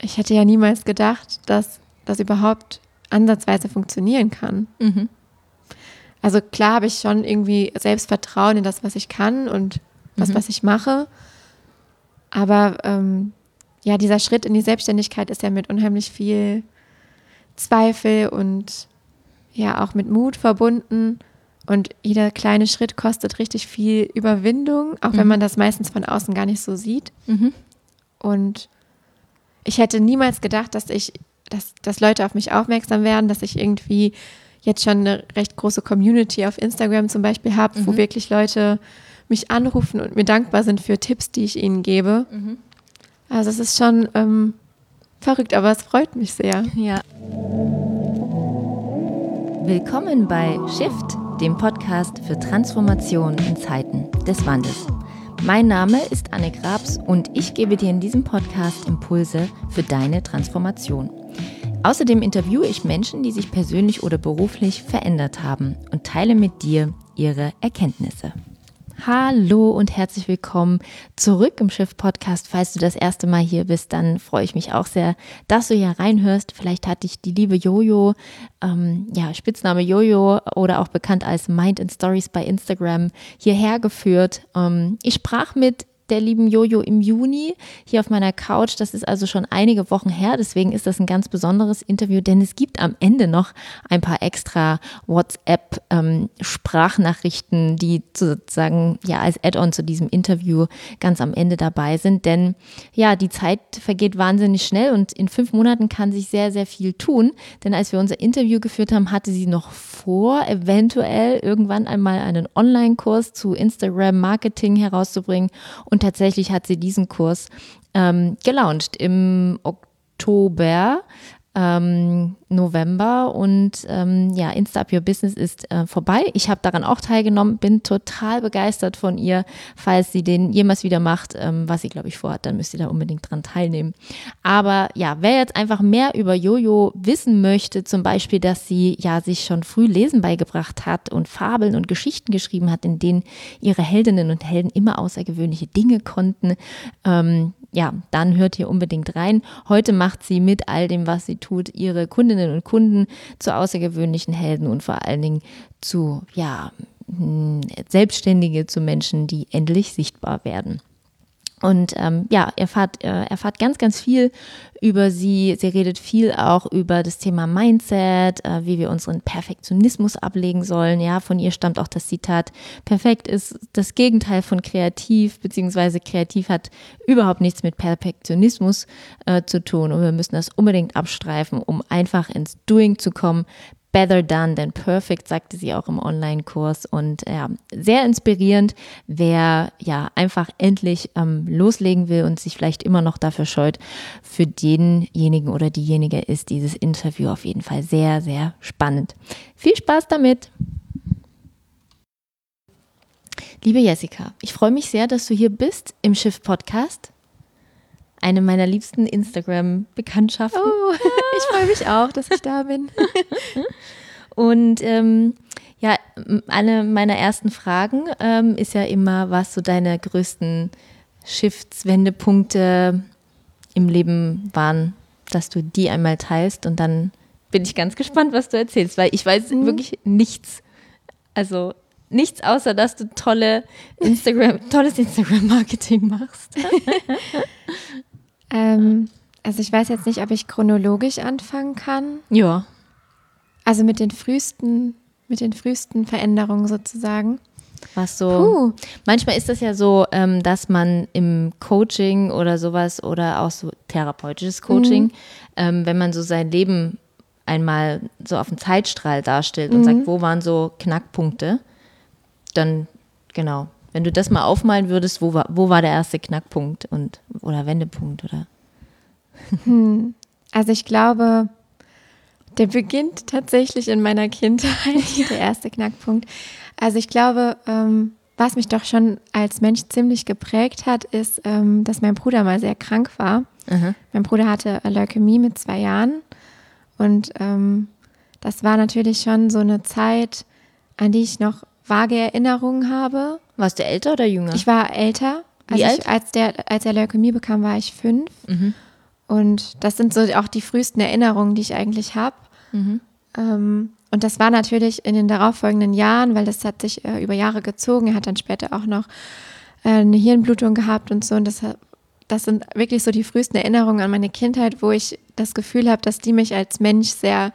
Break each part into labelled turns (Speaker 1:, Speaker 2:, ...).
Speaker 1: ich hätte ja niemals gedacht, dass das überhaupt ansatzweise funktionieren kann.
Speaker 2: Mhm.
Speaker 1: Also klar habe ich schon irgendwie Selbstvertrauen in das, was ich kann und was,
Speaker 2: Mhm.
Speaker 1: was ich mache. Aber ähm, ja, dieser Schritt in die Selbstständigkeit ist ja mit unheimlich viel Zweifel und ja auch mit Mut verbunden. Und jeder kleine Schritt kostet richtig viel Überwindung, auch wenn
Speaker 2: Mhm.
Speaker 1: man das meistens von außen gar nicht so sieht.
Speaker 2: Mhm.
Speaker 1: Und ich hätte niemals gedacht, dass ich, dass, dass Leute auf mich aufmerksam werden, dass ich irgendwie jetzt schon eine recht große Community auf Instagram zum Beispiel habe, wo
Speaker 2: Mhm.
Speaker 1: wirklich Leute mich anrufen und mir dankbar sind für Tipps, die ich ihnen gebe.
Speaker 2: Mhm.
Speaker 1: Also es ist schon ähm, verrückt, aber es freut mich sehr.
Speaker 2: Ja. Willkommen bei Shift, dem Podcast für Transformation in Zeiten des Wandels. Mein Name ist Anne Grabs und ich gebe dir in diesem Podcast Impulse für deine Transformation. Außerdem interviewe ich Menschen, die sich persönlich oder beruflich verändert haben und teile mit dir ihre Erkenntnisse. Hallo und herzlich willkommen zurück im Schiff Podcast. Falls du das erste Mal hier bist, dann freue ich mich auch sehr, dass du hier reinhörst. Vielleicht hat dich die liebe Jojo, ähm, ja, Spitzname Jojo oder auch bekannt als Mind and Stories bei Instagram hierher geführt. Ähm, ich sprach mit der lieben Jojo im Juni hier auf meiner Couch. Das ist also schon einige Wochen her. Deswegen ist das ein ganz besonderes Interview, denn es gibt am Ende noch ein paar extra WhatsApp-Sprachnachrichten, die sozusagen ja als Add-on zu diesem Interview ganz am Ende dabei sind. Denn ja, die Zeit vergeht wahnsinnig schnell und in fünf Monaten kann sich sehr, sehr viel tun. Denn als wir unser Interview geführt haben, hatte sie noch vor, eventuell irgendwann einmal einen Online-Kurs zu Instagram-Marketing herauszubringen. Und tatsächlich hat sie diesen Kurs ähm, gelauncht im Oktober. Ähm, November und ähm, ja, Insta Up Your Business ist äh, vorbei. Ich habe daran auch teilgenommen, bin total begeistert von ihr. Falls sie den jemals wieder macht, ähm, was sie glaube ich vorhat, dann müsst ihr da unbedingt dran teilnehmen. Aber ja, wer jetzt einfach mehr über Jojo wissen möchte, zum Beispiel, dass sie ja sich schon früh Lesen beigebracht hat und Fabeln und Geschichten geschrieben hat, in denen ihre Heldinnen und Helden immer außergewöhnliche Dinge konnten, ähm, ja, dann hört hier unbedingt rein. Heute macht sie mit all dem, was sie tut, ihre Kundinnen und Kunden zu außergewöhnlichen Helden und vor allen Dingen zu, ja, Selbstständige, zu Menschen, die endlich sichtbar werden. Und ähm, ja, erfahrt, äh, erfahrt ganz, ganz viel über sie. Sie redet viel auch über das Thema Mindset, äh, wie wir unseren Perfektionismus ablegen sollen. Ja, von ihr stammt auch das Zitat, perfekt ist das Gegenteil von kreativ, beziehungsweise kreativ hat überhaupt nichts mit Perfektionismus äh, zu tun. Und wir müssen das unbedingt abstreifen, um einfach ins Doing zu kommen. Better done than perfect, sagte sie auch im Online-Kurs. Und ja, sehr inspirierend, wer ja einfach endlich ähm, loslegen will und sich vielleicht immer noch dafür scheut. Für denjenigen oder diejenige ist dieses Interview auf jeden Fall sehr, sehr spannend. Viel Spaß damit! Liebe Jessica, ich freue mich sehr, dass du hier bist im Schiff Podcast. Eine meiner liebsten Instagram-Bekanntschaften.
Speaker 1: Oh, ich freue mich auch, dass ich da bin.
Speaker 2: Und ähm, ja, eine meiner ersten Fragen ähm, ist ja immer, was so deine größten Shifts-Wendepunkte im Leben waren, dass du die einmal teilst und dann bin ich ganz gespannt, was du erzählst, weil ich weiß
Speaker 1: Mhm.
Speaker 2: wirklich nichts. Also nichts außer, dass du tolle Instagram, tolles Instagram-Marketing machst.
Speaker 1: Ähm, also ich weiß jetzt nicht, ob ich chronologisch anfangen kann.
Speaker 2: Ja.
Speaker 1: Also mit den frühesten, mit den frühesten Veränderungen sozusagen.
Speaker 2: Was so.
Speaker 1: Puh.
Speaker 2: Manchmal ist das ja so, ähm, dass man im Coaching oder sowas oder auch so therapeutisches Coaching, ähm, wenn man so sein Leben einmal so auf dem Zeitstrahl darstellt und sagt, wo waren so Knackpunkte, dann genau. Wenn du das mal aufmalen würdest, wo war, wo war der erste Knackpunkt und oder Wendepunkt oder
Speaker 1: Also ich glaube, der beginnt tatsächlich in meiner Kindheit, der erste Knackpunkt. Also ich glaube, ähm, was mich doch schon als Mensch ziemlich geprägt hat, ist, ähm, dass mein Bruder mal sehr krank war.
Speaker 2: Aha.
Speaker 1: Mein Bruder hatte Leukämie mit zwei Jahren und ähm, das war natürlich schon so eine Zeit, an die ich noch vage Erinnerungen habe.
Speaker 2: warst du älter oder jünger?
Speaker 1: Ich war älter.
Speaker 2: Wie
Speaker 1: Also
Speaker 2: alt?
Speaker 1: Ich, als, der, als er Leukämie bekam, war ich fünf.
Speaker 2: Mhm.
Speaker 1: Und das sind so auch die frühesten Erinnerungen, die ich eigentlich habe.
Speaker 2: Mhm.
Speaker 1: Ähm, und das war natürlich in den darauffolgenden Jahren, weil das hat sich äh, über Jahre gezogen. Er hat dann später auch noch äh, eine Hirnblutung gehabt und so. Und das, das sind wirklich so die frühesten Erinnerungen an meine Kindheit, wo ich das Gefühl habe, dass die mich als Mensch sehr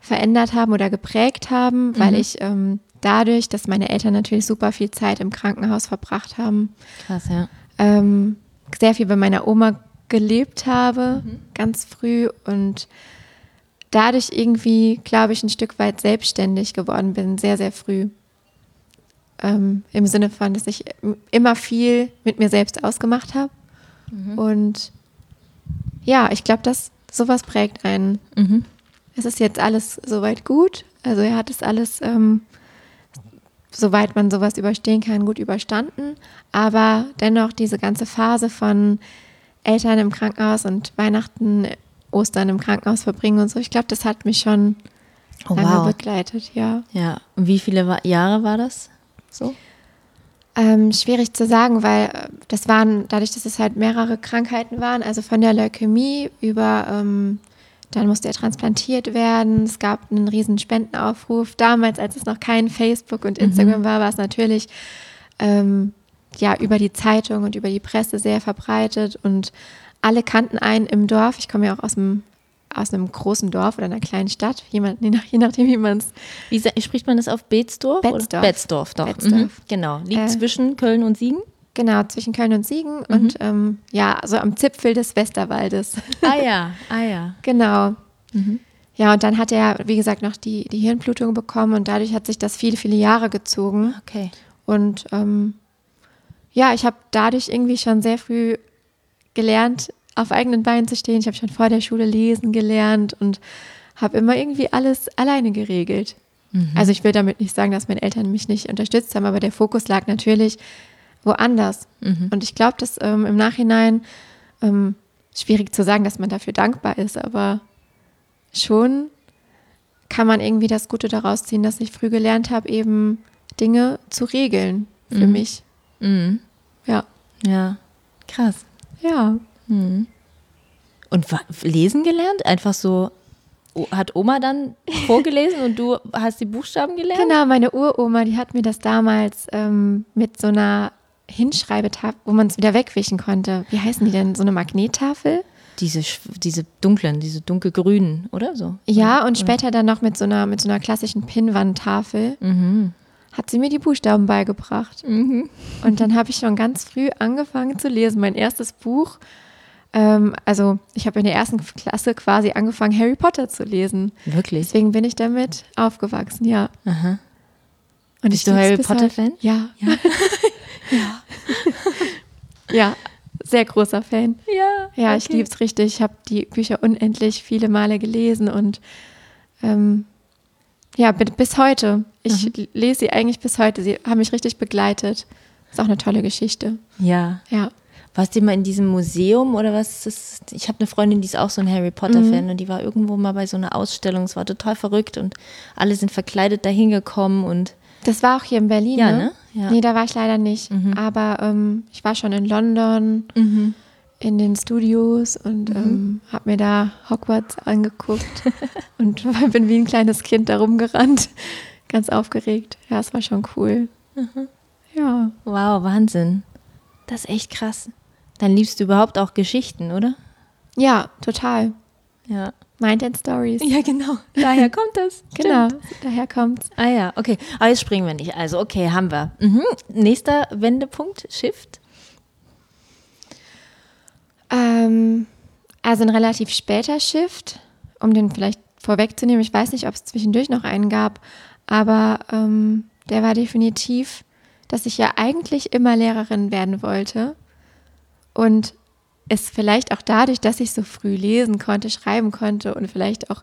Speaker 1: verändert haben oder geprägt haben, weil
Speaker 2: Mhm.
Speaker 1: ich ähm, dadurch, dass meine Eltern natürlich super viel Zeit im Krankenhaus verbracht haben,
Speaker 2: Krass, ja.
Speaker 1: ähm, sehr viel bei meiner Oma gelebt habe, ganz früh und dadurch irgendwie, glaube ich, ein Stück weit selbstständig geworden bin, sehr, sehr früh. Ähm, Im Sinne von, dass ich immer viel mit mir selbst ausgemacht habe. Und ja, ich glaube, dass sowas prägt einen.
Speaker 2: Mhm.
Speaker 1: Es ist jetzt alles soweit gut. Also er hat es alles, ähm, soweit man sowas überstehen kann, gut überstanden. Aber dennoch diese ganze Phase von Eltern im Krankenhaus und Weihnachten, Ostern im Krankenhaus verbringen und so, ich glaube, das hat mich schon
Speaker 2: Oh,
Speaker 1: lange
Speaker 2: wow.
Speaker 1: begleitet, ja.
Speaker 2: Ja. Und wie viele Jahre war das? So?
Speaker 1: Ähm, schwierig zu sagen, weil äh, das waren, dadurch, dass es halt mehrere Krankheiten waren, also von der Leukämie über, ähm, dann musste er transplantiert werden. Es gab einen riesen Spendenaufruf. Damals, als es noch kein Facebook und Instagram war, war es natürlich ähm, ja über die Zeitung und über die Presse sehr verbreitet und alle kannten einen im Dorf. Ich komme ja auch aus einem aus einem großen Dorf oder einer kleinen Stadt, jemand, je, nach, je nachdem, wie man es
Speaker 2: Wie spricht man das auf Betzdorf?
Speaker 1: Betzdorf.
Speaker 2: Betzdorf, doch.
Speaker 1: Betzdorf.
Speaker 2: Mhm. Genau. Liegt
Speaker 1: Äh,
Speaker 2: zwischen Köln und Siegen?
Speaker 1: Genau, zwischen Köln und Siegen und ähm, ja, so am Zipfel des Westerwaldes.
Speaker 2: Ah ja, ah ja.
Speaker 1: genau. Ja, und dann hat er, wie gesagt, noch die, die Hirnblutung bekommen und dadurch hat sich das viele, viele Jahre gezogen.
Speaker 2: Okay.
Speaker 1: Und ähm, ja, ich habe dadurch irgendwie schon sehr früh gelernt, auf eigenen Beinen zu stehen. Ich habe schon vor der Schule lesen gelernt und habe immer irgendwie alles alleine geregelt. Also ich will damit nicht sagen, dass meine Eltern mich nicht unterstützt haben, aber der Fokus lag natürlich woanders. Und ich glaube, dass ähm, im Nachhinein ähm, schwierig zu sagen, dass man dafür dankbar ist, aber schon kann man irgendwie das Gute daraus ziehen, dass ich früh gelernt habe, eben Dinge zu regeln für mich.
Speaker 2: Mhm.
Speaker 1: Ja.
Speaker 2: Ja. Krass.
Speaker 1: Ja.
Speaker 2: Und wa- lesen gelernt? Einfach so, hat Oma dann vorgelesen und du hast die Buchstaben gelernt?
Speaker 1: Genau, meine Uroma, die hat mir das damals ähm, mit so einer Hinschreibetafel, wo man es wieder wegwischen konnte. Wie heißen die denn? So eine Magnettafel?
Speaker 2: Diese, diese dunklen, diese dunkelgrünen, oder so?
Speaker 1: Ja, und später dann noch mit so einer, mit so einer klassischen Pinnwandtafel
Speaker 2: Mhm.
Speaker 1: hat sie mir die Buchstaben beigebracht. Und dann habe ich schon ganz früh angefangen zu lesen. Mein erstes Buch, ähm, also ich habe in der ersten Klasse quasi angefangen, Harry Potter zu lesen.
Speaker 2: Wirklich?
Speaker 1: Deswegen bin ich damit aufgewachsen, ja.
Speaker 2: Aha.
Speaker 1: Und
Speaker 2: Bist
Speaker 1: ich
Speaker 2: du Harry Potter-Fan?
Speaker 1: heute. Ja. Ja. ja, sehr großer Fan.
Speaker 2: Ja.
Speaker 1: Ja, ich liebe es richtig. Ich habe die Bücher unendlich viele Male gelesen und ähm, ja, bi- bis heute. Ich
Speaker 2: Mhm.
Speaker 1: lese sie eigentlich bis heute. Sie haben mich richtig begleitet. Ist auch eine tolle Geschichte.
Speaker 2: Ja.
Speaker 1: Ja.
Speaker 2: Warst du mal in diesem Museum oder was? ist Das? Ich habe eine Freundin, die ist auch so ein Harry Potter-Fan und die war irgendwo mal bei so einer Ausstellung. Es war total verrückt und alle sind verkleidet dahin gekommen und
Speaker 1: Das war auch hier in Berlin.
Speaker 2: Ja,
Speaker 1: ne?
Speaker 2: ne? Ja.
Speaker 1: Nee, da war ich leider nicht. Aber ähm, ich war schon in London, in den Studios und ähm, habe mir da Hogwarts angeguckt und bin wie ein kleines Kind da rumgerannt. Ganz aufgeregt. Ja, es war schon cool. Ja.
Speaker 2: wow, Wahnsinn. Das ist echt krass. Dann liebst du überhaupt auch Geschichten, oder?
Speaker 1: Ja, total.
Speaker 2: Ja.
Speaker 1: Mind and Stories.
Speaker 2: Ja, genau. Daher kommt das.
Speaker 1: Genau, daher kommt's.
Speaker 2: Ah ja, okay. Aber jetzt springen wir nicht. Also, okay, haben wir. Mhm. Nächster Wendepunkt, Shift.
Speaker 1: Ähm, also ein relativ später Shift, um den vielleicht vorwegzunehmen. Ich weiß nicht, ob es zwischendurch noch einen gab, aber ähm, der war definitiv, dass ich ja eigentlich immer Lehrerin werden wollte und es vielleicht auch dadurch, dass ich so früh lesen konnte, schreiben konnte und vielleicht auch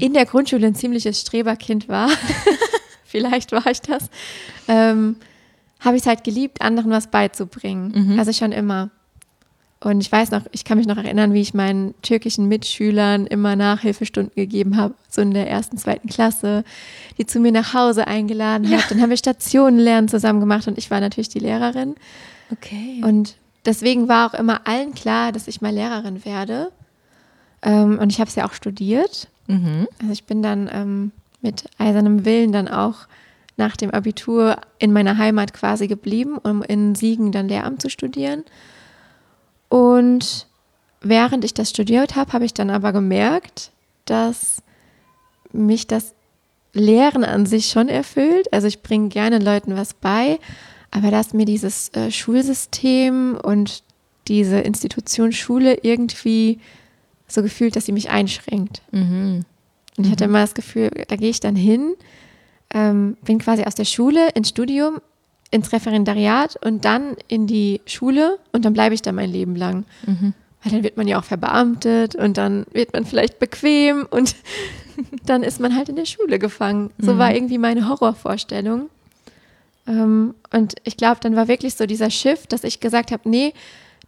Speaker 1: in der Grundschule ein ziemliches Streberkind war, vielleicht war ich das, ähm, habe ich es halt geliebt, anderen was beizubringen. Also schon immer. Und ich weiß noch, ich kann mich noch erinnern, wie ich meinen türkischen Mitschülern immer Nachhilfestunden gegeben habe, so in der ersten, zweiten Klasse, die zu mir nach Hause eingeladen hat. Dann haben wir Stationenlernen zusammen gemacht und ich war natürlich die Lehrerin.
Speaker 2: Okay.
Speaker 1: Und deswegen war auch immer allen klar, dass ich mal Lehrerin werde. Ähm, und ich habe es ja auch studiert.
Speaker 2: Mhm.
Speaker 1: Also ich bin dann ähm, mit eisernem Willen dann auch nach dem Abitur in meiner Heimat quasi geblieben, um in Siegen dann Lehramt zu studieren. Und während ich das studiert habe, habe ich dann aber gemerkt, dass mich das Lehren an sich schon erfüllt. Also ich bringe gerne Leuten was bei, aber dass mir dieses äh, Schulsystem und diese Institution Schule irgendwie so gefühlt, dass sie mich einschränkt.
Speaker 2: Mhm.
Speaker 1: Und ich hatte immer das Gefühl, da gehe ich dann hin, ähm, bin quasi aus der Schule ins Studium, ins Referendariat und dann in die Schule und dann bleibe ich da mein Leben lang.
Speaker 2: Mhm.
Speaker 1: Weil dann wird man ja auch verbeamtet und dann wird man vielleicht bequem und dann ist man halt in der Schule gefangen. So
Speaker 2: Mhm.
Speaker 1: war irgendwie meine Horrorvorstellung. Ähm, und ich glaube, dann war wirklich so dieser Shift, dass ich gesagt habe, nee,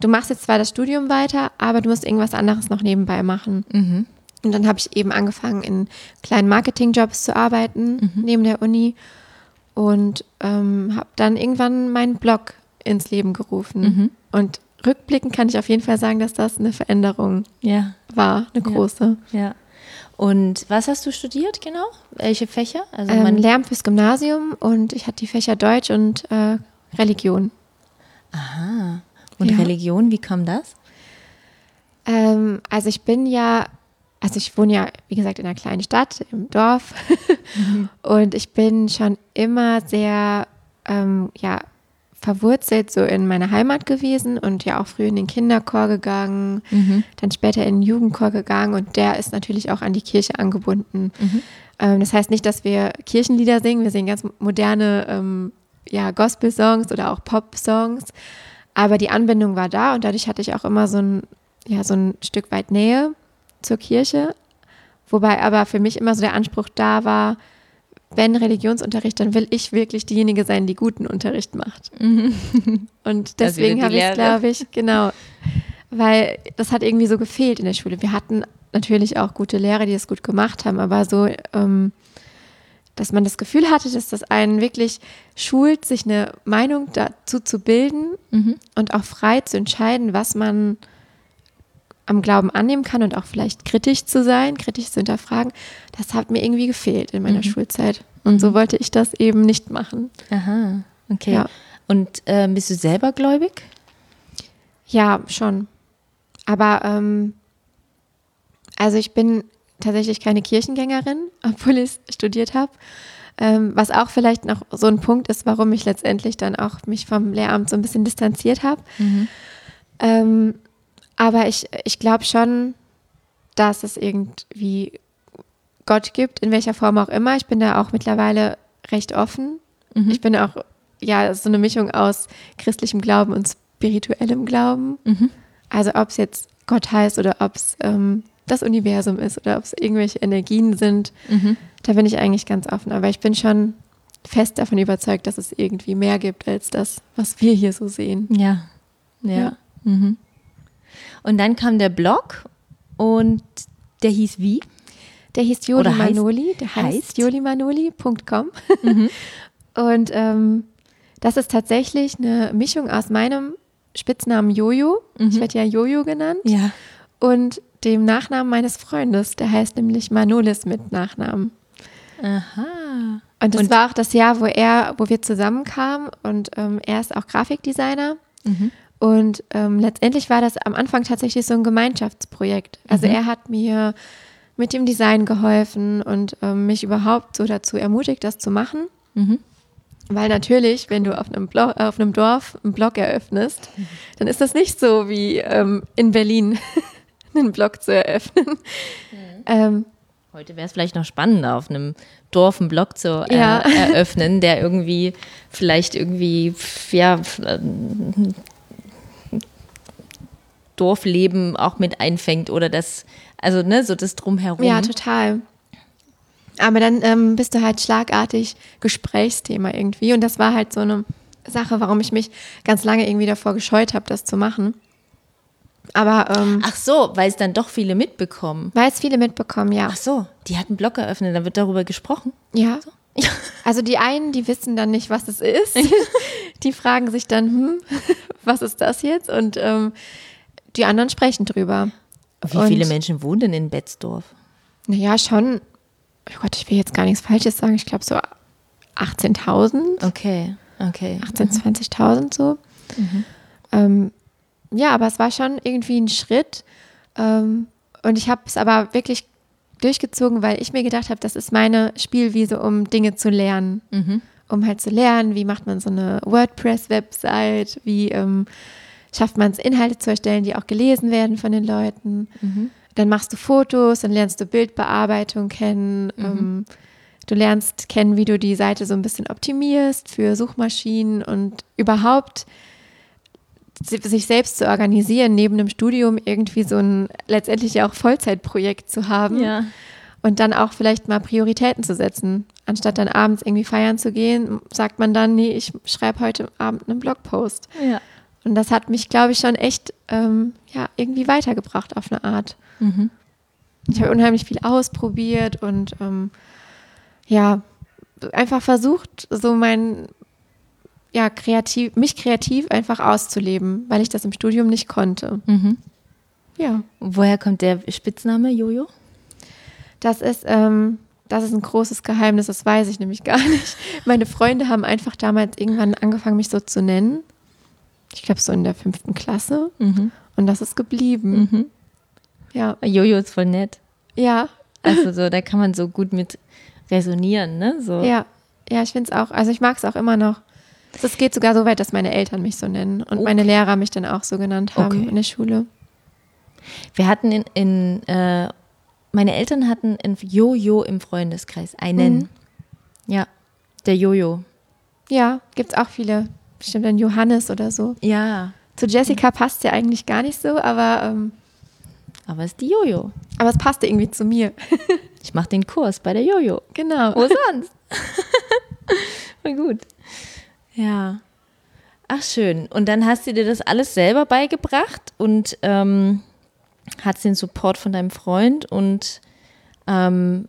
Speaker 1: du machst jetzt zwar das Studium weiter, aber du musst irgendwas anderes noch nebenbei machen.
Speaker 2: Mhm.
Speaker 1: Und dann habe ich eben angefangen, in kleinen Marketingjobs zu arbeiten neben der Uni und ähm, habe dann irgendwann meinen Blog ins Leben gerufen.
Speaker 2: Mhm.
Speaker 1: Und rückblickend kann ich auf jeden Fall sagen, dass das eine Veränderung
Speaker 2: Ja,
Speaker 1: war, eine
Speaker 2: Ja.
Speaker 1: große.
Speaker 2: ja. Und was hast du studiert genau? Welche Fächer? Also
Speaker 1: Ähm, Lehramt fürs Gymnasium und ich hatte die Fächer Deutsch und äh, Religion.
Speaker 2: aha. Und
Speaker 1: Ja.
Speaker 2: Religion, wie kam das?
Speaker 1: Ähm, also ich bin ja, also ich wohne ja, wie gesagt, in einer kleinen Stadt, im Dorf. Und ich bin schon immer sehr, ähm, ja, verwurzelt so in meiner Heimat gewesen und ja auch früh in den Kinderchor gegangen, dann später in den Jugendchor gegangen und der ist natürlich auch an die Kirche angebunden. Ähm, das heißt nicht, dass wir Kirchenlieder singen, wir singen ganz moderne ähm, ja, Gospel-Songs oder auch Pop-Songs, aber die Anbindung war da und dadurch hatte ich auch immer so ein, ja, so ein Stück weit Nähe zur Kirche, wobei aber für mich immer so der Anspruch da war, wenn Religionsunterricht, dann will ich wirklich diejenige sein, die guten Unterricht macht. Und deswegen habe ich es, glaube ich, genau, weil das hat irgendwie so gefehlt in der Schule. Wir hatten natürlich auch gute Lehrer, die das gut gemacht haben, aber so, ähm, dass man das Gefühl hatte, dass das einen wirklich schult, sich eine Meinung dazu zu bilden und auch frei zu entscheiden, was man am Glauben annehmen kann und auch vielleicht kritisch zu sein, kritisch zu hinterfragen, das hat mir irgendwie gefehlt in meiner Schulzeit. Und so wollte ich das eben nicht machen.
Speaker 2: Aha, okay.
Speaker 1: Ja.
Speaker 2: Und ähm, bist du selber gläubig?
Speaker 1: Ja, schon. Aber ähm, also ich bin tatsächlich keine Kirchengängerin, obwohl ich studiert habe. Ähm, was auch vielleicht noch so ein Punkt ist, warum ich letztendlich dann auch mich vom Lehramt so ein bisschen distanziert habe. Ähm, aber ich, ich glaube schon, dass es irgendwie Gott gibt, in welcher Form auch immer. Ich bin da auch mittlerweile recht offen. Ich bin auch, ja, so eine Mischung aus christlichem Glauben und spirituellem Glauben. Also ob es jetzt Gott heißt oder ob es ähm, das Universum ist oder ob es irgendwelche Energien sind, da bin ich eigentlich ganz offen. Aber ich bin schon fest davon überzeugt, dass es irgendwie mehr gibt als das, was wir hier so sehen.
Speaker 2: Ja. Ja.
Speaker 1: Ja.
Speaker 2: Mhm. Und dann kam der Blog und der hieß wie?
Speaker 1: Der hieß Joli
Speaker 2: heißt-
Speaker 1: Manoli, der heißt,
Speaker 2: heißt?
Speaker 1: jolimanoli.com. Und ähm, das ist tatsächlich eine Mischung aus meinem Spitznamen Jojo, ich werde ja Jojo genannt,
Speaker 2: Ja.
Speaker 1: und dem Nachnamen meines Freundes, der heißt nämlich Manolis mit Nachnamen.
Speaker 2: Aha.
Speaker 1: Und das
Speaker 2: Und-
Speaker 1: war auch das Jahr, wo er, wo wir zusammenkamen und ähm, er ist auch Grafikdesigner. Und ähm, letztendlich war das am Anfang tatsächlich so ein Gemeinschaftsprojekt. Also er hat mir mit dem Design geholfen und ähm, mich überhaupt so dazu ermutigt, das zu machen. Weil natürlich, wenn du auf einem, Blo auf einem Dorf einen Blog eröffnest, dann ist das nicht so wie ähm, in Berlin einen Blog zu eröffnen. Ähm,
Speaker 2: Heute wäre es vielleicht noch spannender, auf einem Dorf einen Blog zu äh,
Speaker 1: Ja.
Speaker 2: eröffnen, der irgendwie vielleicht irgendwie ja, Dorfleben auch mit einfängt oder das, also ne, so das drumherum.
Speaker 1: Ja, total. Aber dann ähm, bist du halt schlagartig Gesprächsthema irgendwie. Und das war halt so eine Sache, warum ich mich ganz lange irgendwie davor gescheut habe, das zu machen. Aber ähm,
Speaker 2: Ach so, weil es dann doch viele mitbekommen.
Speaker 1: weil es viele mitbekommen, ja.
Speaker 2: Ach so, die hat einen Blog eröffnet, dann wird darüber gesprochen.
Speaker 1: Ja. Also die einen, die wissen dann nicht, was es ist. die fragen sich dann, hm, was ist das jetzt? Und ähm, die anderen sprechen drüber.
Speaker 2: Wie viele Menschen wohnen denn in Betzdorf?
Speaker 1: Naja, schon, oh Gott, ich will jetzt gar nichts Falsches sagen, ich glaube so 18.000.
Speaker 2: Okay, okay.
Speaker 1: 18.000, 20.000 so. Mhm. Ähm, ja, aber es war schon irgendwie ein Schritt. Ähm, und ich habe es aber wirklich durchgezogen, weil ich mir gedacht habe, das ist meine Spielwiese, um Dinge zu lernen. Mhm. Um halt zu lernen, wie macht man so eine WordPress-Website, wie ähm, schafft man es, Inhalte zu erstellen, die auch gelesen werden von den Leuten. Mhm. Dann machst du Fotos, dann lernst du Bildbearbeitung kennen. Mhm. Ähm, du lernst kennen, wie du die Seite so ein bisschen optimierst für Suchmaschinen und überhaupt sich selbst zu organisieren, neben dem Studium irgendwie so ein letztendlich ja auch Vollzeitprojekt zu haben. Ja. Und dann auch vielleicht mal Prioritäten zu setzen. Anstatt dann abends irgendwie feiern zu gehen, sagt man dann, nee, ich schreibe heute Abend einen Blogpost. Ja. Und das hat mich, glaube ich, schon echt ähm, ja, irgendwie weitergebracht auf eine Art. Mhm. Ich habe unheimlich viel ausprobiert und ähm, ja, einfach versucht, so mein, ja, kreativ, mich kreativ einfach auszuleben, weil ich das im Studium nicht konnte. Mhm.
Speaker 2: Ja. Woher kommt der Spitzname Jojo?
Speaker 1: Das ist, ähm, das ist ein großes Geheimnis, das weiß ich nämlich gar nicht. Meine Freunde haben einfach damals irgendwann angefangen, mich so zu nennen. Ich glaube, so in der fünften Klasse. Mhm. Und das ist geblieben. Mhm.
Speaker 2: Ja. Jojo ist voll nett.
Speaker 1: Ja.
Speaker 2: Also so, da kann man so gut mit resonieren, ne? So.
Speaker 1: Ja, ja, ich finde es auch. Also ich mag es auch immer noch. Es geht sogar so weit, dass meine Eltern mich so nennen und okay. meine Lehrer mich dann auch so genannt haben okay. in der Schule.
Speaker 2: Wir hatten in, in äh, meine Eltern hatten ein Jojo im Freundeskreis, einen. Mhm. Ja, der Jojo.
Speaker 1: Ja, gibt es auch viele. Bestimmt ein Johannes oder so.
Speaker 2: Ja.
Speaker 1: Zu Jessica passt ja eigentlich gar nicht so, aber. Ähm,
Speaker 2: aber es ist die Jojo.
Speaker 1: Aber es passte irgendwie zu mir.
Speaker 2: ich mache den Kurs bei der Jojo.
Speaker 1: Genau.
Speaker 2: Wo sonst? Voll gut. Ja. Ach schön. Und dann hast du dir das alles selber beigebracht und ähm, hast den Support von deinem Freund und ähm,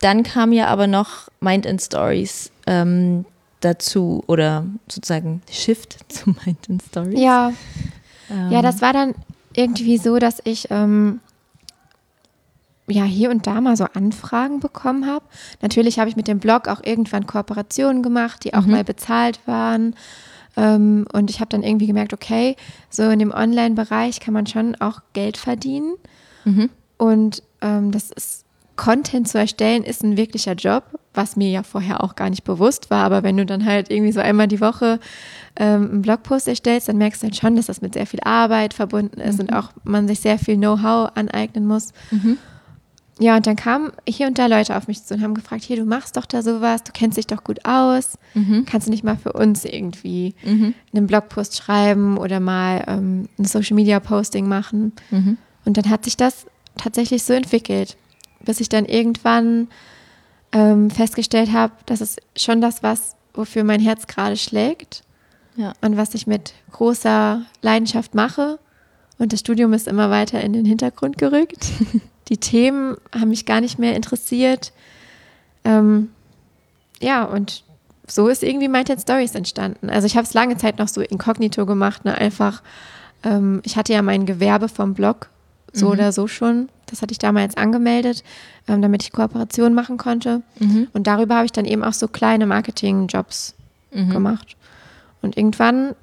Speaker 2: dann kam ja aber noch Mind and Stories ähm, dazu oder sozusagen Shift zu and Stories.
Speaker 1: Ja. ja, das war dann irgendwie so, dass ich ähm, ja hier und da mal so Anfragen bekommen habe. Natürlich habe ich mit dem Blog auch irgendwann Kooperationen gemacht, die auch mhm. mal bezahlt waren. Ähm, und ich habe dann irgendwie gemerkt, okay, so in dem Online-Bereich kann man schon auch Geld verdienen. Mhm. Und ähm, das ist Content zu erstellen ist ein wirklicher Job, was mir ja vorher auch gar nicht bewusst war. Aber wenn du dann halt irgendwie so einmal die Woche ähm, einen Blogpost erstellst, dann merkst du halt schon, dass das mit sehr viel Arbeit verbunden ist mhm. und auch man sich sehr viel Know-how aneignen muss. Mhm. Ja, und dann kamen hier und da Leute auf mich zu und haben gefragt, hier, du machst doch da sowas, du kennst dich doch gut aus, mhm. kannst du nicht mal für uns irgendwie mhm. einen Blogpost schreiben oder mal ähm, ein Social-Media-Posting machen? Mhm. Und dann hat sich das tatsächlich so entwickelt, bis ich dann irgendwann ähm, festgestellt habe, dass es schon das was, wofür mein Herz gerade schlägt ja. und was ich mit großer Leidenschaft mache. Und das Studium ist immer weiter in den Hintergrund gerückt. Die Themen haben mich gar nicht mehr interessiert. Ähm, ja, und so ist irgendwie Minded Stories entstanden. Also ich habe es lange Zeit noch so inkognito gemacht, ne? einfach, ähm, ich hatte ja mein Gewerbe vom Blog so mhm. oder so schon. Das hatte ich damals angemeldet, ähm, damit ich Kooperationen machen konnte. Mhm. Und darüber habe ich dann eben auch so kleine Marketing-Jobs mhm. gemacht. Und irgendwann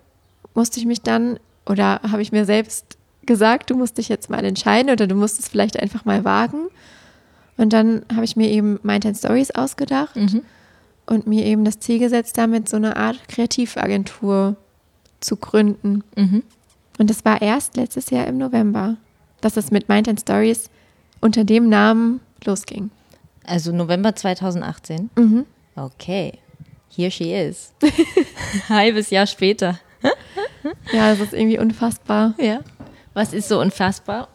Speaker 1: musste ich mich dann oder habe ich mir selbst gesagt, du musst dich jetzt mal entscheiden oder du musst es vielleicht einfach mal wagen. Und dann habe ich mir eben Mind Stories ausgedacht mhm. und mir eben das Ziel gesetzt, damit so eine Art Kreativagentur zu gründen. Mhm. Und das war erst letztes Jahr im November, dass es mit Mind Stories unter dem Namen losging.
Speaker 2: Also November 2018? Mhm. Okay. Here she is. Halbes Jahr später.
Speaker 1: ja, das ist irgendwie unfassbar.
Speaker 2: Ja. Was ist so unfassbar?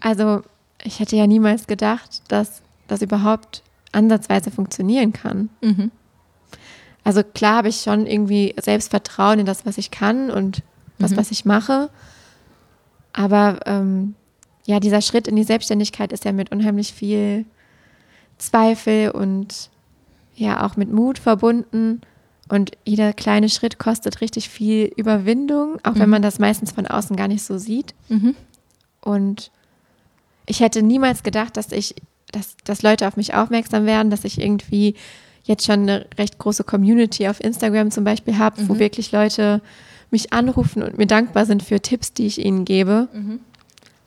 Speaker 1: Also, ich hätte ja niemals gedacht, dass das überhaupt ansatzweise funktionieren kann. Mhm. Also klar habe ich schon irgendwie Selbstvertrauen in das, was ich kann und das, mhm. was ich mache. Aber ähm, ja, dieser Schritt in die Selbstständigkeit ist ja mit unheimlich viel Zweifel und ja auch mit Mut verbunden. Und jeder kleine Schritt kostet richtig viel Überwindung, auch wenn man das meistens von außen gar nicht so sieht. Und ich hätte niemals gedacht, dass ich, dass, dass Leute auf mich aufmerksam werden, dass ich irgendwie jetzt schon eine recht große Community auf Instagram zum Beispiel habe, wo wirklich Leute mich anrufen und mir dankbar sind für Tipps, die ich ihnen gebe.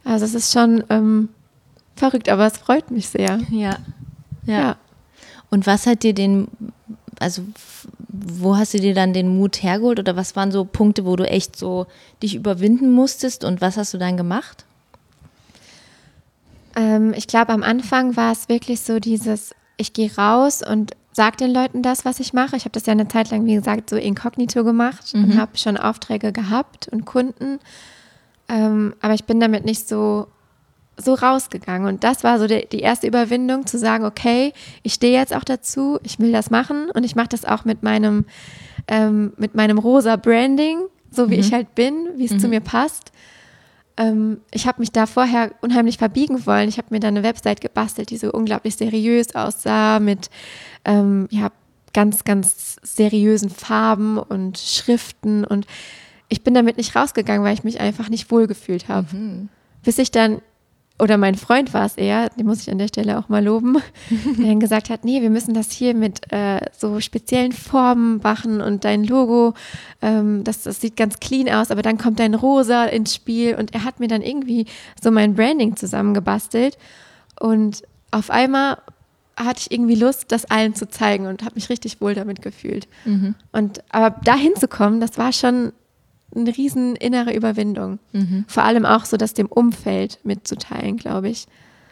Speaker 1: Also es ist schon ähm, verrückt, aber es freut mich sehr.
Speaker 2: Ja. ja.
Speaker 1: Ja.
Speaker 2: Und was hat dir den, also wo hast du dir dann den Mut hergeholt oder was waren so Punkte, wo du echt so dich überwinden musstest und was hast du dann gemacht?
Speaker 1: Ähm, ich glaube, am Anfang war es wirklich so dieses, ich gehe raus und sage den Leuten das, was ich mache. Ich habe das ja eine Zeit lang, wie gesagt, so inkognito gemacht und habe schon Aufträge gehabt und Kunden. Ähm, aber ich bin damit nicht so, so rausgegangen. Und das war so die, die erste Überwindung, zu sagen, okay, ich stehe jetzt auch dazu, ich will das machen und ich mache das auch mit meinem, ähm, mit meinem rosa Branding, so wie ich halt bin, wie es zu mir passt ähm, ich habe mich da vorher unheimlich verbiegen wollen. Ich habe mir da eine Website gebastelt, die so unglaublich seriös aussah, mit ähm, ja, ganz, ganz seriösen Farben und Schriften. Und ich bin damit nicht rausgegangen, weil ich mich einfach nicht wohlgefühlt habe. Bis ich dann, oder mein Freund war es eher, den muss ich an der Stelle auch mal loben, der dann gesagt hat, nee, wir müssen das hier mit äh, so speziellen Formen machen und dein Logo, ähm, das, das sieht ganz clean aus, aber dann kommt dein Rosa ins Spiel und er hat mir dann irgendwie so mein Branding zusammengebastelt und auf einmal hatte ich irgendwie Lust, das allen zu zeigen und habe mich richtig wohl damit gefühlt. Und aber dahin zu kommen, das war schon eine riesen innere Überwindung. Vor allem auch so, das dem Umfeld mitzuteilen, glaube ich.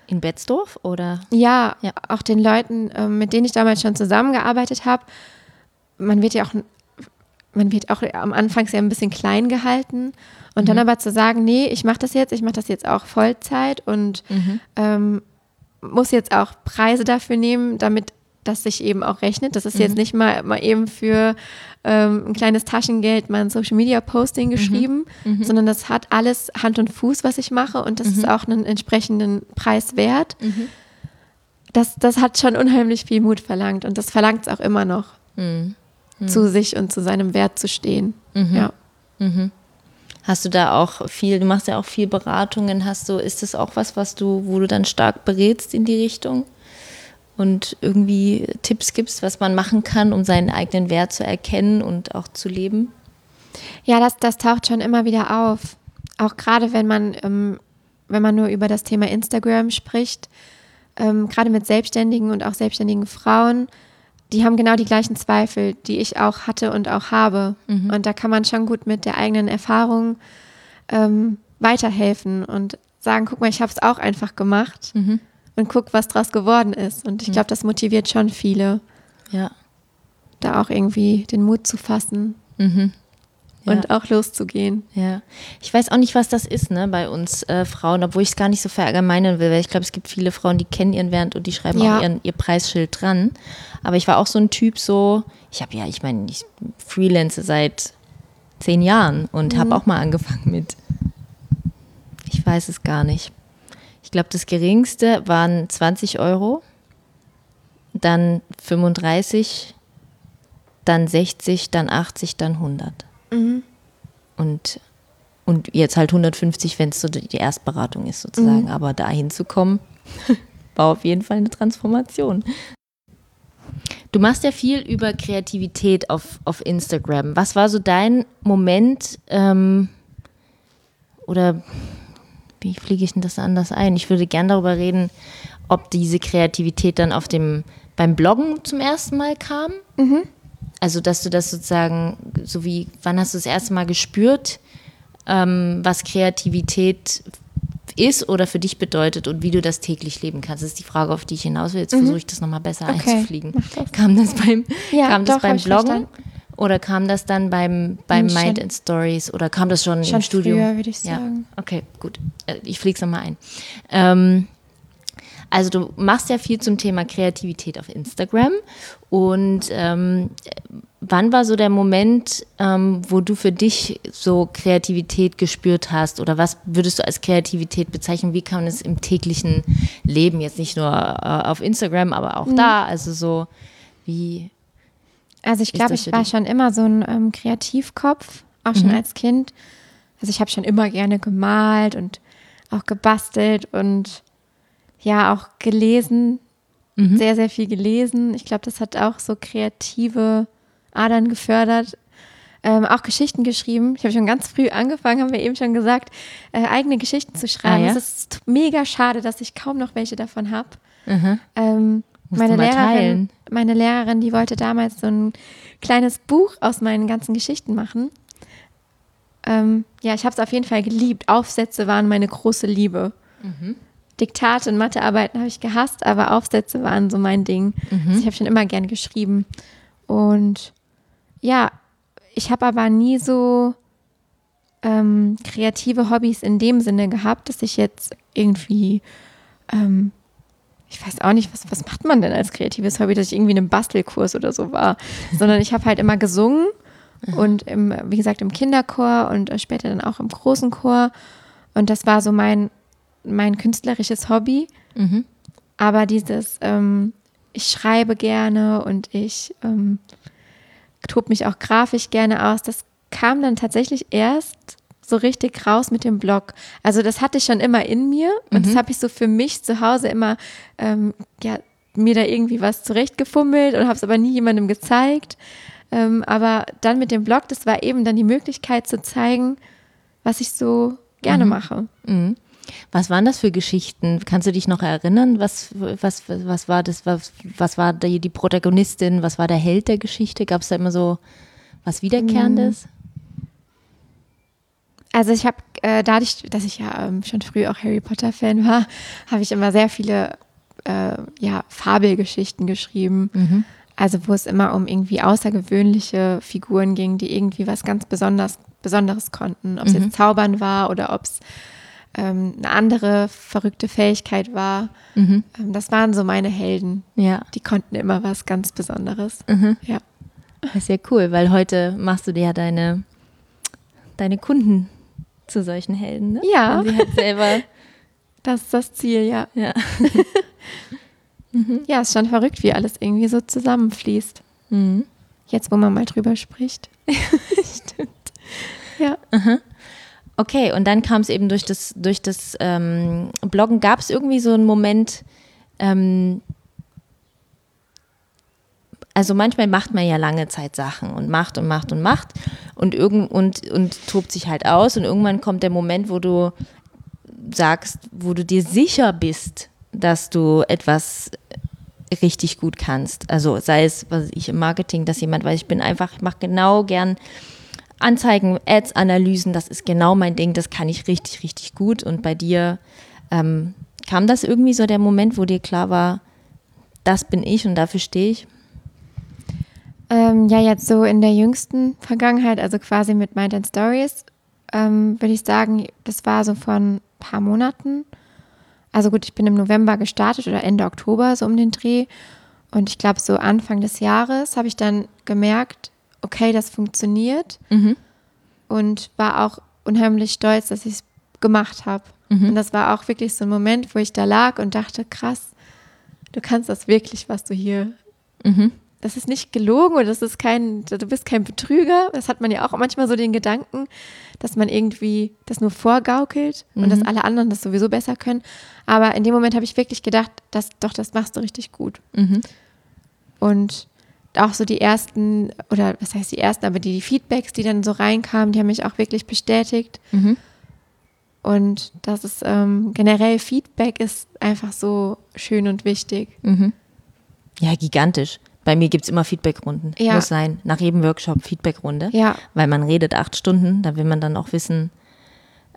Speaker 2: In Betzdorf oder?
Speaker 1: Ja,
Speaker 2: Ja.
Speaker 1: auch den Leuten, ähm, mit denen ich damals schon zusammengearbeitet habe. Man wird ja auch, man wird auch am Anfang sehr ein bisschen klein gehalten. Und dann aber zu sagen, nee, ich mache das jetzt, ich mache das jetzt auch Vollzeit und ähm, muss jetzt auch Preise dafür nehmen, damit das sich eben auch rechnet. Das ist jetzt nicht mal, mal eben für ähm, ein kleines Taschengeld mal ein Social Media Posting geschrieben, sondern das hat alles Hand und Fuß, was ich mache und das ist auch einen entsprechenden Preis wert. Das, das hat schon unheimlich viel Mut verlangt und das verlangt es auch immer noch, zu sich und zu seinem Wert zu stehen. Ja.
Speaker 2: Hast du da auch viel, du machst ja auch viel Beratungen, hast du, ist das auch was, was du, wo du dann stark berätst in die Richtung und irgendwie Tipps gibst, was man machen kann, um seinen eigenen Wert zu erkennen und auch zu leben?
Speaker 1: Ja, das, das taucht schon immer wieder auf. Auch gerade wenn man, ähm, wenn man nur über das Thema Instagram spricht, ähm, gerade mit Selbstständigen und auch selbstständigen Frauen, die haben genau die gleichen Zweifel, die ich auch hatte und auch habe. Und da kann man schon gut mit der eigenen Erfahrung ähm, weiterhelfen und sagen, guck mal, ich habe es auch einfach gemacht und guck, was draus geworden ist. Und ich glaube, das motiviert schon viele,
Speaker 2: Ja.
Speaker 1: da auch irgendwie den Mut zu fassen und auch loszugehen.
Speaker 2: Ja, ich weiß auch nicht, was das ist, ne, bei uns äh, Frauen, obwohl ich es gar nicht so verallgemeinern will, weil ich glaube, es gibt viele Frauen, die kennen ihren Wert und die schreiben
Speaker 1: Ja.
Speaker 2: auch ihren, ihr Preisschild dran. Aber ich war auch so ein Typ, so, ich habe ja, ich meine, ich freelance seit zehn Jahren und habe auch mal angefangen mit, ich weiß es gar nicht. Ich glaube, das geringste waren 20 Euro, dann 35, dann 60, dann 80, dann 100. Und, und jetzt halt 150, wenn es so die Erstberatung ist sozusagen. Aber dahin zu kommen, war auf jeden Fall eine Transformation. Du machst ja viel über Kreativität auf, auf Instagram. Was war so dein Moment ähm, oder wie fliege ich denn das anders ein? Ich würde gern darüber reden, ob diese Kreativität dann auf dem beim Bloggen zum ersten Mal kam. Also, dass du das sozusagen, so wie, wann hast du das erste Mal gespürt, ähm, was Kreativität ist oder für dich bedeutet und wie du das täglich leben kannst? Das ist die Frage, auf die ich hinaus will. Jetzt versuche ich das nochmal besser
Speaker 1: Okay,
Speaker 2: einzufliegen.
Speaker 1: das.
Speaker 2: Kam das beim,
Speaker 1: Ja,
Speaker 2: kam das
Speaker 1: doch,
Speaker 2: beim Bloggen?
Speaker 1: verstanden.
Speaker 2: Oder kam das dann beim, beim
Speaker 1: Hm, schon-
Speaker 2: Mind and Stories? Oder kam das schon,
Speaker 1: Schon
Speaker 2: im Studium?
Speaker 1: früher, würde ich
Speaker 2: Ja,
Speaker 1: sagen.
Speaker 2: okay, gut. Äh, Ich fliege es nochmal ein. Ähm, also du machst ja viel zum Thema Kreativität auf Instagram. Und ähm, wann war so der Moment, ähm, wo du für dich so Kreativität gespürt hast? Oder was würdest du als Kreativität bezeichnen? Wie kann man es im täglichen Leben, jetzt nicht nur äh, auf Instagram, aber auch da, also so wie...
Speaker 1: Also ich glaube, ich war schon immer so ein ähm, Kreativkopf, auch schon
Speaker 2: Mhm.
Speaker 1: als Kind. Also ich habe schon immer gerne gemalt und auch gebastelt und ja auch gelesen,
Speaker 2: Mhm.
Speaker 1: sehr, sehr viel gelesen. Ich glaube, das hat auch so kreative Adern gefördert. Ähm, auch Geschichten geschrieben. Ich habe schon ganz früh angefangen, haben wir eben schon gesagt, äh, eigene Geschichten zu schreiben.
Speaker 2: Ah, ja?
Speaker 1: Es ist mega schade, dass ich kaum noch welche davon habe.
Speaker 2: Mhm.
Speaker 1: Ähm, meine Lehrerin,
Speaker 2: teilen.
Speaker 1: Meine Lehrerin, die wollte damals so ein kleines Buch aus meinen ganzen Geschichten machen. Ähm, ja, ich habe es auf jeden Fall geliebt. Aufsätze waren meine große Liebe. Diktate und Mathearbeiten habe ich gehasst, aber Aufsätze waren so mein Ding. Also ich habe schon immer gern geschrieben. Und ja, ich habe aber nie so ähm, kreative Hobbys in dem Sinne gehabt, dass ich jetzt irgendwie, ähm, ich weiß auch nicht, was, was macht man denn als kreatives Hobby, dass ich irgendwie in einem Bastelkurs oder so war, sondern ich habe halt immer gesungen und im, wie gesagt im Kinderchor und äh, später dann auch im großen Chor und das war so mein, mein künstlerisches Hobby.
Speaker 2: Mhm.
Speaker 1: Aber dieses, ähm, ich schreibe gerne und ich ähm, tobe mich auch grafisch gerne aus, das kam dann tatsächlich erst so richtig raus mit dem Blog. Also das hatte ich schon immer in mir und das habe ich so für mich zu Hause immer, ähm, ja, mir da irgendwie was zurechtgefummelt und habe es aber nie jemandem gezeigt. Ähm, aber dann mit dem Blog, das war eben dann die Möglichkeit zu zeigen, was ich so gerne mache.
Speaker 2: Mhm. Was waren das für Geschichten? Kannst du dich noch erinnern? Was, was, was war das? Was, was war die, die Protagonistin? Was war der Held der Geschichte? Gab es da immer so was Wiederkehrendes?
Speaker 1: Also ich habe äh, dadurch, dass ich ja ähm, schon früh auch Harry Potter Fan war, habe ich immer sehr viele äh, ja, Fabelgeschichten geschrieben. Also wo es immer um irgendwie außergewöhnliche Figuren ging, die irgendwie was ganz besonders, Besonderes konnten. Ob es jetzt Zaubern war oder ob es ähm, eine andere verrückte Fähigkeit war. Ähm, das waren so meine Helden.
Speaker 2: Ja,
Speaker 1: Die konnten immer was ganz Besonderes. Ja.
Speaker 2: das ist ja cool, weil heute machst du dir ja deine, deine Kunden zu solchen Helden. Ne?
Speaker 1: Ja.
Speaker 2: Und sie halt selber.
Speaker 1: Das ist das Ziel, ja.
Speaker 2: Ja.
Speaker 1: Ja, ist schon verrückt, wie alles irgendwie so zusammenfließt.
Speaker 2: Mhm.
Speaker 1: Jetzt, wo man mal drüber spricht.
Speaker 2: Stimmt.
Speaker 1: Ja.
Speaker 2: Okay, und dann kam es eben durch das, durch das ähm, Bloggen. Gab es irgendwie so einen Moment, ähm, also manchmal macht man ja lange Zeit Sachen und macht und macht und macht und, irgend, und, und tobt sich halt aus und irgendwann kommt der Moment, wo du sagst, wo du dir sicher bist, dass du etwas richtig gut kannst. Also sei es, was ich im Marketing, dass jemand weiß, ich bin einfach, ich mache genau gern Anzeigen, Ads, Analysen, das ist genau mein Ding, das kann ich richtig, richtig gut. Und bei dir ähm, kam das irgendwie so der Moment, wo dir klar war, das bin ich und dafür stehe ich?
Speaker 1: Ähm, ja, jetzt so in der jüngsten Vergangenheit, also quasi mit Mind and Stories, ähm, würde ich sagen, das war so vor ein paar Monaten. Also gut, ich bin im November gestartet oder Ende Oktober, so um den Dreh. Und ich glaube, so Anfang des Jahres habe ich dann gemerkt, okay, das funktioniert. Und war auch unheimlich stolz, dass ich es gemacht habe. Und das war auch wirklich so ein Moment, wo ich da lag und dachte, krass, du kannst das wirklich, was du hier das ist nicht gelogen oder das ist kein, du bist kein Betrüger. Das hat man ja auch manchmal so den Gedanken, dass man irgendwie das nur vorgaukelt und dass alle anderen das sowieso besser können. Aber in dem Moment habe ich wirklich gedacht, dass, doch, das machst du richtig gut. Und auch so die ersten, oder was heißt die ersten, aber die, die Feedbacks, die dann so reinkamen, die haben mich auch wirklich bestätigt. Und das ist ähm, generell Feedback ist einfach so schön und wichtig.
Speaker 2: Ja, gigantisch. Bei mir gibt es immer Feedbackrunden.
Speaker 1: Ja.
Speaker 2: Muss sein. Nach jedem Workshop Feedbackrunde.
Speaker 1: Ja.
Speaker 2: Weil man redet acht Stunden, da will man dann auch wissen,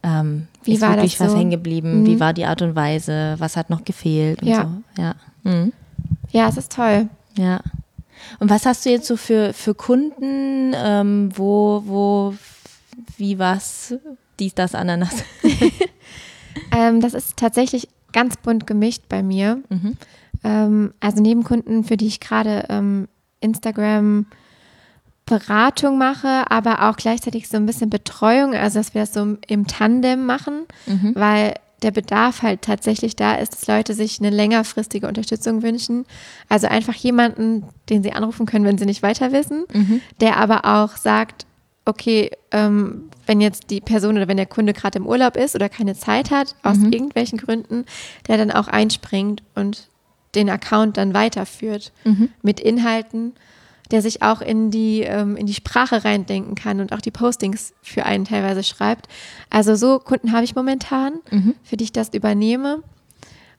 Speaker 2: ähm,
Speaker 1: Wie
Speaker 2: ist
Speaker 1: war
Speaker 2: wirklich
Speaker 1: das
Speaker 2: was
Speaker 1: so?
Speaker 2: hängen geblieben,
Speaker 1: Mhm.
Speaker 2: wie war die Art und Weise, was hat noch gefehlt und
Speaker 1: Ja.
Speaker 2: so. Ja. Mhm.
Speaker 1: Ja, es ist toll.
Speaker 2: Ja. Und was hast du jetzt so für, für Kunden, ähm, wo, wo, wie was, dies, das, Ananas?
Speaker 1: Ähm, das ist tatsächlich ganz bunt gemischt bei mir. Ähm, also neben Kunden, für die ich gerade ähm, Instagram Beratung mache, aber auch gleichzeitig so ein bisschen Betreuung, also dass wir das so im Tandem machen, weil der Bedarf halt tatsächlich da ist, dass Leute sich eine längerfristige Unterstützung wünschen. Also einfach jemanden, den sie anrufen können, wenn sie nicht weiter wissen,
Speaker 2: Mhm.
Speaker 1: der aber auch sagt, okay, ähm, wenn jetzt die Person oder wenn der Kunde gerade im Urlaub ist oder keine Zeit hat, aus
Speaker 2: Mhm.
Speaker 1: irgendwelchen Gründen, der dann auch einspringt und den Account dann weiterführt
Speaker 2: Mhm.
Speaker 1: mit Inhalten, der sich auch in die, ähm, in die Sprache reindenken kann und auch die Postings für einen teilweise schreibt. Also so Kunden habe ich momentan,
Speaker 2: Mhm.
Speaker 1: für die ich das übernehme.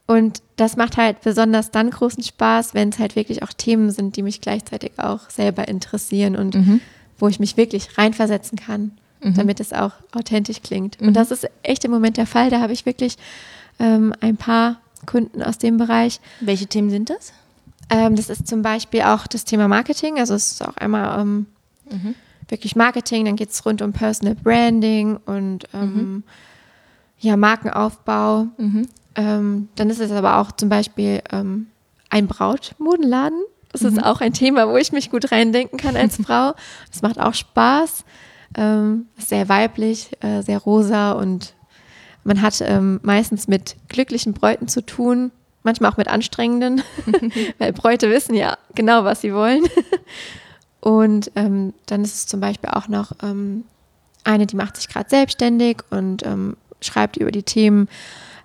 Speaker 1: Und das macht halt besonders dann großen Spaß, wenn es halt wirklich auch Themen sind, die mich gleichzeitig auch selber interessieren und
Speaker 2: Mhm.
Speaker 1: wo ich mich wirklich reinversetzen kann, damit es auch authentisch klingt.
Speaker 2: Mhm.
Speaker 1: Und das ist echt im Moment der Fall. Da habe ich wirklich ähm, ein paar Kunden aus dem Bereich.
Speaker 2: Welche Themen sind das?
Speaker 1: Ähm, das ist zum Beispiel auch das Thema Marketing. Also es ist auch einmal ähm, wirklich Marketing, dann geht es rund um Personal Branding und ähm, ja, Markenaufbau. Ähm, dann ist es aber auch zum Beispiel ähm, ein Brautmodenladen. Das ist auch ein Thema, wo ich mich gut reindenken kann als Frau. Das macht auch Spaß. Ist sehr weiblich, äh, sehr rosa und man hat ähm, meistens mit glücklichen Bräuten zu tun, manchmal auch mit anstrengenden, weil Bräute wissen ja genau, was sie wollen. Und ähm, dann ist es zum Beispiel auch noch ähm, eine, die macht sich gerade selbstständig und ähm, schreibt über die Themen,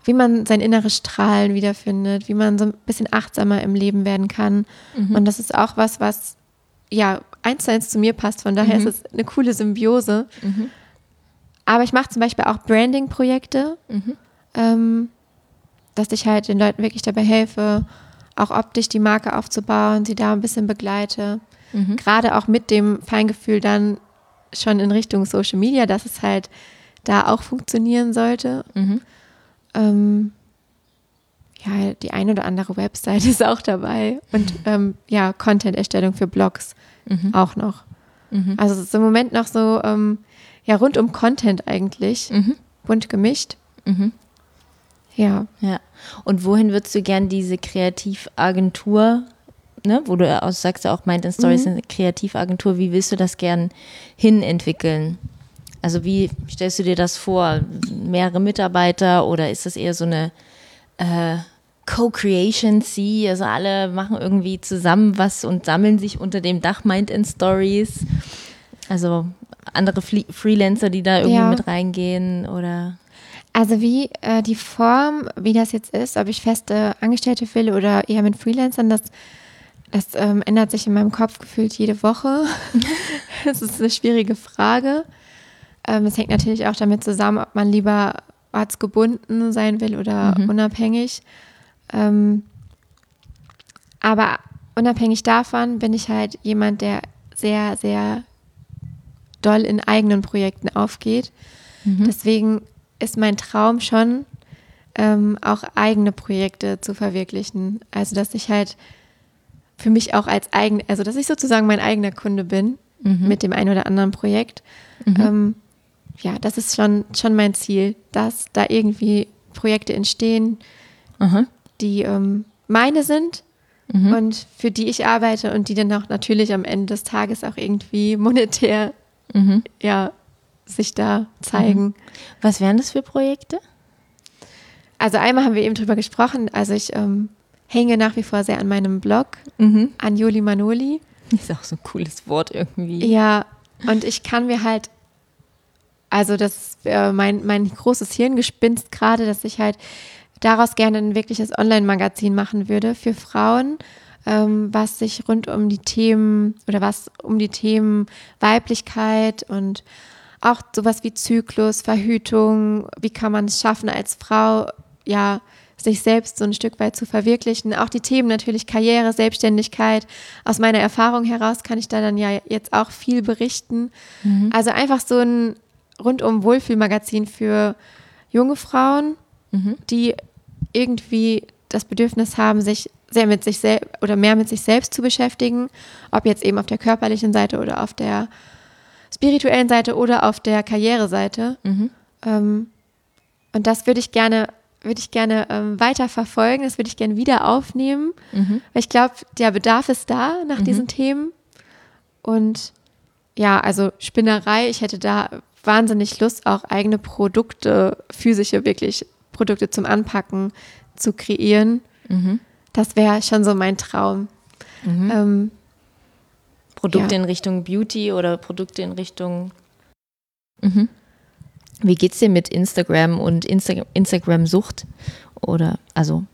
Speaker 1: wie man sein inneres Strahlen wiederfindet, wie man so ein bisschen achtsamer im Leben werden kann. Und das ist auch was, was ja eins zu eins zu mir passt. Von daher ist es eine coole Symbiose. Aber ich mache zum Beispiel auch Branding-Projekte, ähm, dass ich halt den Leuten wirklich dabei helfe, auch optisch die Marke aufzubauen, sie da ein bisschen begleite. Gerade auch mit dem Feingefühl dann schon in Richtung Social Media, dass es halt da auch funktionieren sollte. Ähm, ja, die ein oder andere Website ist auch dabei und ähm, ja, Content-Erstellung für Blogs auch noch. Also es ist im Moment noch so ähm, ja rund um Content eigentlich, bunt gemischt. Ja,
Speaker 2: Ja. Und wohin würdest du gern diese Kreativagentur, ne, wo du auch sagst, du auch meint in Stories eine Kreativagentur, wie willst du das gern hin entwickeln? Also wie stellst du dir das vor? Mehrere Mitarbeiter oder ist das eher so eine äh, Co-Creation C? Also alle machen irgendwie zusammen was und sammeln sich unter dem Dach Mind in Stories. Also andere Fle Freelancer, die da irgendwie
Speaker 1: Ja.
Speaker 2: mit reingehen oder
Speaker 1: Also wie äh, die Form, wie das jetzt ist, ob ich feste Angestellte will oder eher mit Freelancern, das, das ähm, ändert sich in meinem Kopf gefühlt jede Woche. das ist eine schwierige Frage. Ähm, es hängt natürlich auch damit zusammen, ob man lieber ortsgebunden sein will oder unabhängig. Ähm, aber unabhängig davon bin ich halt jemand, der sehr, sehr doll in eigenen Projekten aufgeht. Deswegen ist mein Traum schon, ähm, auch eigene Projekte zu verwirklichen. Also, dass ich halt für mich auch als eigen, also dass ich sozusagen mein eigener Kunde bin mit dem einen oder anderen Projekt. Ähm, ja, das ist schon, schon mein Ziel, dass da irgendwie Projekte entstehen,
Speaker 2: Aha.
Speaker 1: die ähm, meine sind und für die ich arbeite und die dann auch natürlich am Ende des Tages auch irgendwie monetär ja, sich da zeigen.
Speaker 2: Was wären das für Projekte?
Speaker 1: Also einmal haben wir eben drüber gesprochen, also ich ähm, hänge nach wie vor sehr an meinem Blog, an Joli Manoli.
Speaker 2: Ist auch so ein cooles Wort irgendwie.
Speaker 1: Ja, und ich kann mir halt, also das ist äh, mein, mein großes Hirngespinst gerade, dass ich halt daraus gerne ein wirkliches Online-Magazin machen würde für Frauen, was sich rund um die Themen oder was um die Themen Weiblichkeit und auch sowas wie Zyklus, Verhütung, wie kann man es schaffen als Frau, ja, sich selbst so ein Stück weit zu verwirklichen. Auch die Themen natürlich Karriere, Selbstständigkeit. Aus meiner Erfahrung heraus kann ich da dann ja jetzt auch viel berichten. Also einfach so ein rundum Wohlfühlmagazin für junge Frauen, die irgendwie das Bedürfnis haben, sich sehr mit sich selbst oder mehr mit sich selbst zu beschäftigen, ob jetzt eben auf der körperlichen Seite oder auf der spirituellen Seite oder auf der Karriereseite. Ähm, und das würde ich gerne, würde ich gerne ähm, weiter verfolgen, das würde ich gerne wieder aufnehmen, weil ich glaube, der Bedarf ist da nach diesen Themen. Und ja, also Spinnerei, ich hätte da wahnsinnig Lust, auch eigene Produkte, physische wirklich Produkte zum Anpacken zu kreieren.
Speaker 2: Mhm.
Speaker 1: Das wäre schon so mein Traum. Ähm,
Speaker 2: Produkte
Speaker 1: Ja.
Speaker 2: in Richtung Beauty oder Produkte in Richtung. Mhm. Wie geht's dir mit Instagram und Insta Instagram-Sucht? Oder, also,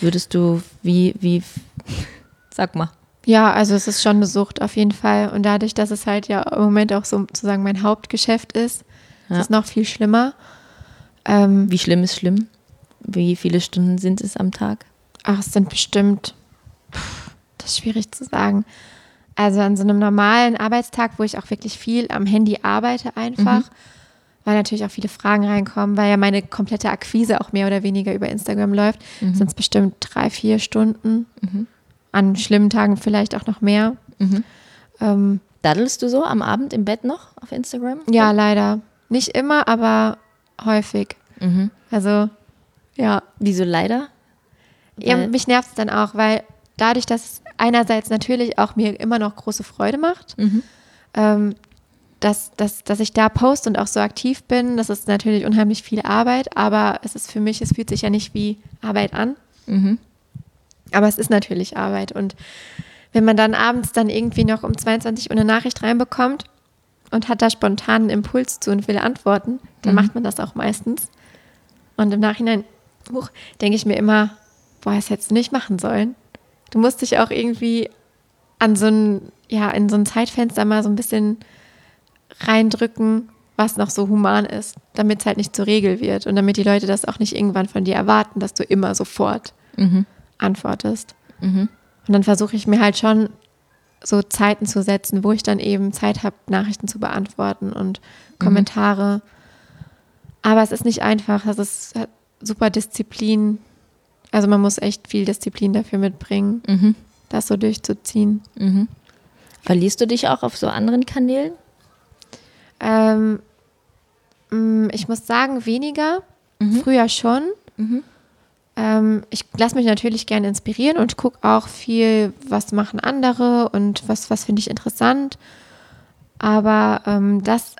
Speaker 2: würdest du, wie, wie, sag mal.
Speaker 1: ja, also es ist schon eine Sucht auf jeden Fall. Und dadurch, dass es halt ja im Moment auch sozusagen mein Hauptgeschäft ist,
Speaker 2: Ja.
Speaker 1: ist es noch viel schlimmer. Ähm,
Speaker 2: Wie schlimm ist schlimm? Wie viele Stunden sind es am Tag?
Speaker 1: Ach, es sind bestimmt, das ist schwierig zu sagen. Also an so einem normalen Arbeitstag, wo ich auch wirklich viel am Handy arbeite einfach, weil natürlich auch viele Fragen reinkommen, weil ja meine komplette Akquise auch mehr oder weniger über Instagram läuft, sind es bestimmt drei, vier Stunden. An schlimmen Tagen vielleicht auch noch mehr. Ähm,
Speaker 2: Daddelst du so am Abend im Bett noch auf Instagram?
Speaker 1: ja, leider. Nicht immer, aber häufig.
Speaker 2: Mhm.
Speaker 1: Also, ja.
Speaker 2: Wieso leider?
Speaker 1: Ja, mich nervt es dann auch, weil dadurch, dass es einerseits natürlich auch mir immer noch große Freude macht,
Speaker 2: Mhm.
Speaker 1: ähm, dass, dass, dass ich da poste und auch so aktiv bin, das ist natürlich unheimlich viel Arbeit, aber es ist für mich, es fühlt sich ja nicht wie Arbeit an.
Speaker 2: Mhm.
Speaker 1: Aber es ist natürlich Arbeit. Und wenn man dann abends dann irgendwie noch um 22 Uhr eine Nachricht reinbekommt und hat da spontan einen Impuls zu und will antworten, dann macht man das auch meistens. Und im Nachhinein denke ich mir immer, boah, das hättest du nicht machen sollen. Du musst dich auch irgendwie an so ein, ja, in so ein Zeitfenster mal so ein bisschen reindrücken, was noch so human ist, damit es halt nicht zur Regel wird und damit die Leute das auch nicht irgendwann von dir erwarten, dass du immer sofort
Speaker 2: Mhm.
Speaker 1: antwortest.
Speaker 2: Mhm.
Speaker 1: Und dann versuche ich mir halt schon so Zeiten zu setzen, wo ich dann eben Zeit habe, Nachrichten zu beantworten und Kommentare. Aber es ist nicht einfach. Das ist super Disziplin. Also man muss echt viel Disziplin dafür mitbringen,
Speaker 2: Mhm.
Speaker 1: das so durchzuziehen.
Speaker 2: Mhm. Verlierst du dich auch auf so anderen Kanälen?
Speaker 1: Ähm, mh, ich muss sagen, weniger. Früher schon.
Speaker 2: Mhm.
Speaker 1: Ähm, ich lasse mich natürlich gerne inspirieren und gucke auch viel, was machen andere und was, was finde ich interessant. Aber ähm, das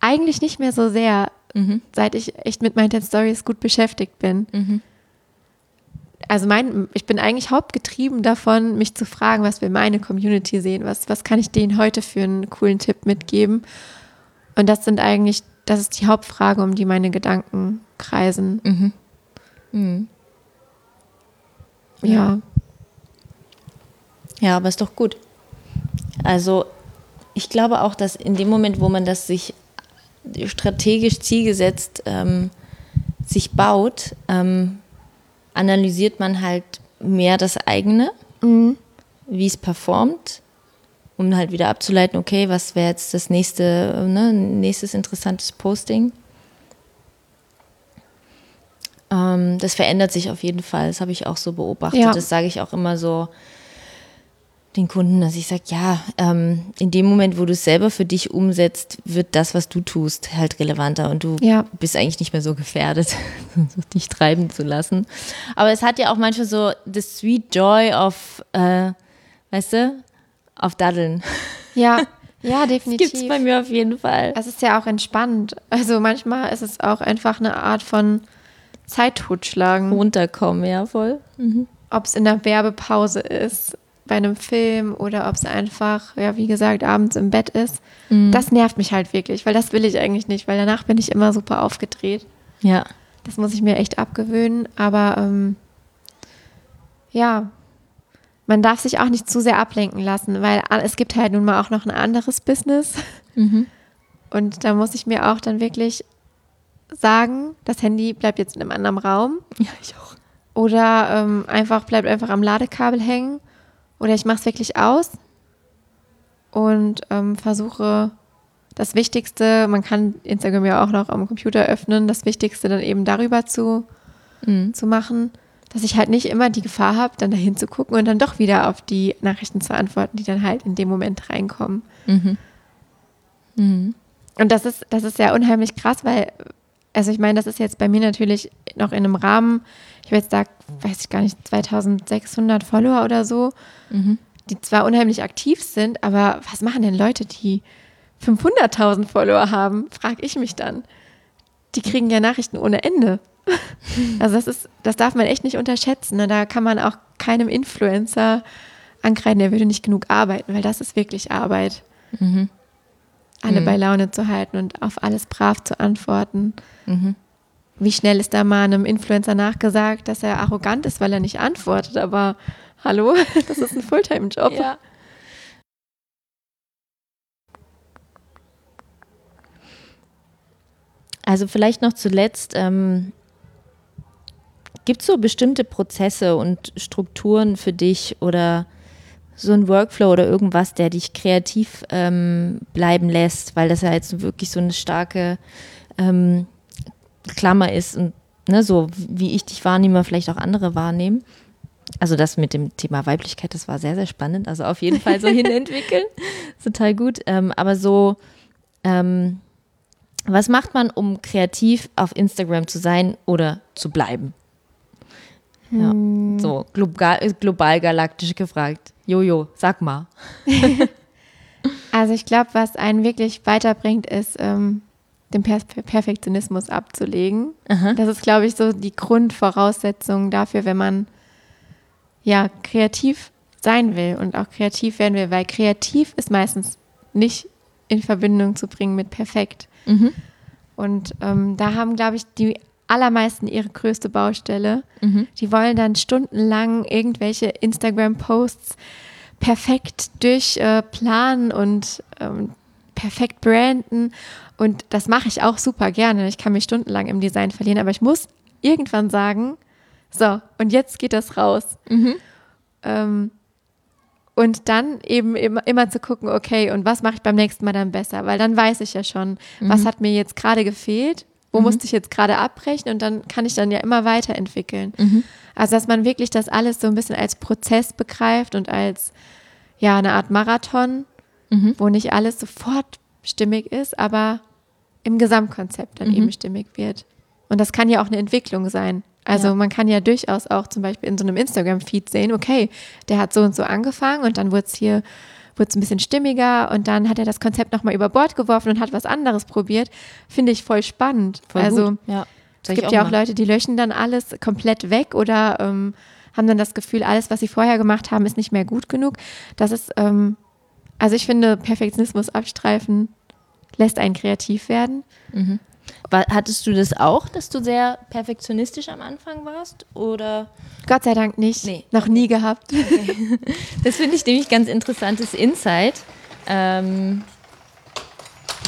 Speaker 1: eigentlich nicht mehr so sehr,
Speaker 2: Mhm.
Speaker 1: seit ich echt mit meinen Stories gut beschäftigt bin. Also mein, ich bin eigentlich hauptgetrieben davon, mich zu fragen, was will meine Community sehen, was, was kann ich denen heute für einen coolen Tipp mitgeben. Und das sind eigentlich, das ist die Hauptfrage, um die meine Gedanken kreisen.
Speaker 2: Mhm. Mhm.
Speaker 1: Ja.
Speaker 2: Ja, aber ist doch gut. Also ich glaube auch, dass in dem Moment, wo man das sich strategisch zielgesetzt ähm, sich baut, ähm, analysiert man halt mehr das eigene,
Speaker 1: Mhm.
Speaker 2: wie es performt, um halt wieder abzuleiten, okay, was wäre jetzt das nächste, ne, nächstes interessantes Posting. Ähm, das verändert sich auf jeden Fall. Das habe ich auch so beobachtet.
Speaker 1: Ja.
Speaker 2: Das sage ich auch immer so den Kunden, dass ich sage, ja, ähm, in dem Moment, wo du es selber für dich umsetzt, wird das, was du tust, halt relevanter und du
Speaker 1: Ja.
Speaker 2: bist eigentlich nicht mehr so gefährdet, dich treiben zu lassen. Aber es hat ja auch manchmal so the sweet joy of, äh, weißt du, auf Daddeln.
Speaker 1: Ja, ja,
Speaker 2: Das
Speaker 1: definitiv.
Speaker 2: gibt's bei mir auf jeden Fall.
Speaker 1: Es ist ja auch entspannt. Also manchmal ist es auch einfach eine Art von Zeit totschlagen.
Speaker 2: Runterkommen, ja, voll.
Speaker 1: Ob es in der Werbepause ist, bei einem Film oder ob es einfach, ja, wie gesagt, abends im Bett ist. Das nervt mich halt wirklich, weil das will ich eigentlich nicht, weil danach bin ich immer super aufgedreht.
Speaker 2: Ja.
Speaker 1: Das muss ich mir echt abgewöhnen. Aber ähm, ja, man darf sich auch nicht zu sehr ablenken lassen, weil es gibt halt nun mal auch noch ein anderes Business. Und da muss ich mir auch dann wirklich sagen, das Handy bleibt jetzt in einem anderen Raum.
Speaker 2: Ja, ich auch.
Speaker 1: Oder ähm, einfach bleibt einfach am Ladekabel hängen. Oder ich mache es wirklich aus und ähm, versuche das Wichtigste, man kann Instagram ja auch noch am Computer öffnen, das Wichtigste dann eben darüber zu, zu machen, dass ich halt nicht immer die Gefahr habe, dann dahin zu gucken und dann doch wieder auf die Nachrichten zu antworten, die dann halt in dem Moment reinkommen. Und das ist, das ist ja unheimlich krass, weil, also ich meine, das ist jetzt bei mir natürlich noch in einem Rahmen, ich habe jetzt da, weiß ich gar nicht, 2600 Follower oder so, die zwar unheimlich aktiv sind, aber was machen denn Leute, die 500.000 Follower haben, frage ich mich dann. Die kriegen ja Nachrichten ohne Ende. Also das ist, das darf man echt nicht unterschätzen. Ne? Da kann man auch keinem Influencer ankreiden, der würde nicht genug arbeiten, weil das ist wirklich Arbeit. Mhm. Alle mhm. bei Laune zu halten und auf alles brav zu antworten. Mhm. Wie schnell ist da mal einem Influencer nachgesagt, dass er arrogant ist, weil er nicht antwortet, aber hallo, das ist ein Fulltime-Job.
Speaker 2: Ja. Also vielleicht noch zuletzt, ähm, gibt es so bestimmte Prozesse und Strukturen für dich oder so ein Workflow oder irgendwas, der dich kreativ ähm, bleiben lässt, weil das ja jetzt wirklich so eine starke ähm, Klammer ist und ne, so wie ich dich wahrnehme, vielleicht auch andere wahrnehmen. Also das mit dem Thema Weiblichkeit, das war sehr, sehr spannend. Also auf jeden Fall so hinentwickeln. Total gut. Ähm, aber so, ähm, was macht man, um kreativ auf Instagram zu sein oder zu bleiben? Ja, hm. so global, global galaktisch gefragt. Jojo, sag mal.
Speaker 1: also ich glaube, was einen wirklich weiterbringt, ist ähm, den per Perfektionismus abzulegen. Aha. Das ist, glaube ich, so die Grundvoraussetzung dafür, wenn man ja kreativ sein will und auch kreativ werden will, weil kreativ ist meistens nicht in Verbindung zu bringen mit perfekt. Mhm. Und ähm, da haben, glaube ich, die allermeisten ihre größte Baustelle. Mhm. Die wollen dann stundenlang irgendwelche Instagram-Posts perfekt durchplanen äh, und ähm, perfekt branden. Und das mache ich auch super gerne. Ich kann mich stundenlang im Design verlieren, aber ich muss irgendwann sagen, so, und jetzt geht das raus. Mhm. Ähm, und dann eben immer, immer zu gucken, okay, und was mache ich beim nächsten Mal dann besser? Weil dann weiß ich ja schon, mhm. was hat mir jetzt gerade gefehlt, wo mhm. musste ich jetzt gerade abbrechen und dann kann ich dann ja immer weiterentwickeln. Mhm. Also, dass man wirklich das alles so ein bisschen als Prozess begreift und als ja eine Art Marathon, mhm. wo nicht alles sofort stimmig ist, aber im Gesamtkonzept dann eben mhm. stimmig wird. Und das kann ja auch eine Entwicklung sein. Also ja. man kann ja durchaus auch zum Beispiel in so einem Instagram-Feed sehen, okay, der hat so und so angefangen und dann wurde es hier wurde es ein bisschen stimmiger und dann hat er das Konzept nochmal über Bord geworfen und hat was anderes probiert. Finde ich voll spannend. Voll also gut. Ja, es gibt ja auch mal. Leute, die löschen dann alles komplett weg oder ähm, haben dann das Gefühl, alles, was sie vorher gemacht haben, ist nicht mehr gut genug. Das ist, ähm, also ich finde, Perfektionismus abstreifen lässt einen kreativ werden.
Speaker 2: Mhm. Hattest du das auch, dass du sehr perfektionistisch am Anfang warst? Oder?
Speaker 1: Gott sei Dank nicht. Nee. Noch nie gehabt. Okay.
Speaker 2: Das finde ich nämlich ganz interessantes Insight. Ähm,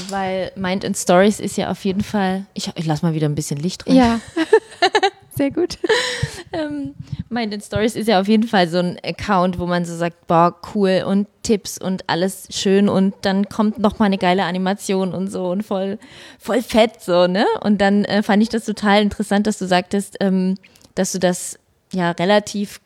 Speaker 2: weil Mind and Stories ist ja auf jeden Fall. Ich, ich lasse mal wieder ein bisschen Licht rein.
Speaker 1: Ja. Sehr gut.
Speaker 2: ähm, Mind in Stories ist ja auf jeden Fall so ein Account, wo man so sagt, boah, cool und Tipps und alles schön und dann kommt noch mal eine geile Animation und so und voll, voll fett so, ne? Und dann äh, fand ich das total interessant, dass du sagtest, ähm, dass du das ja relativ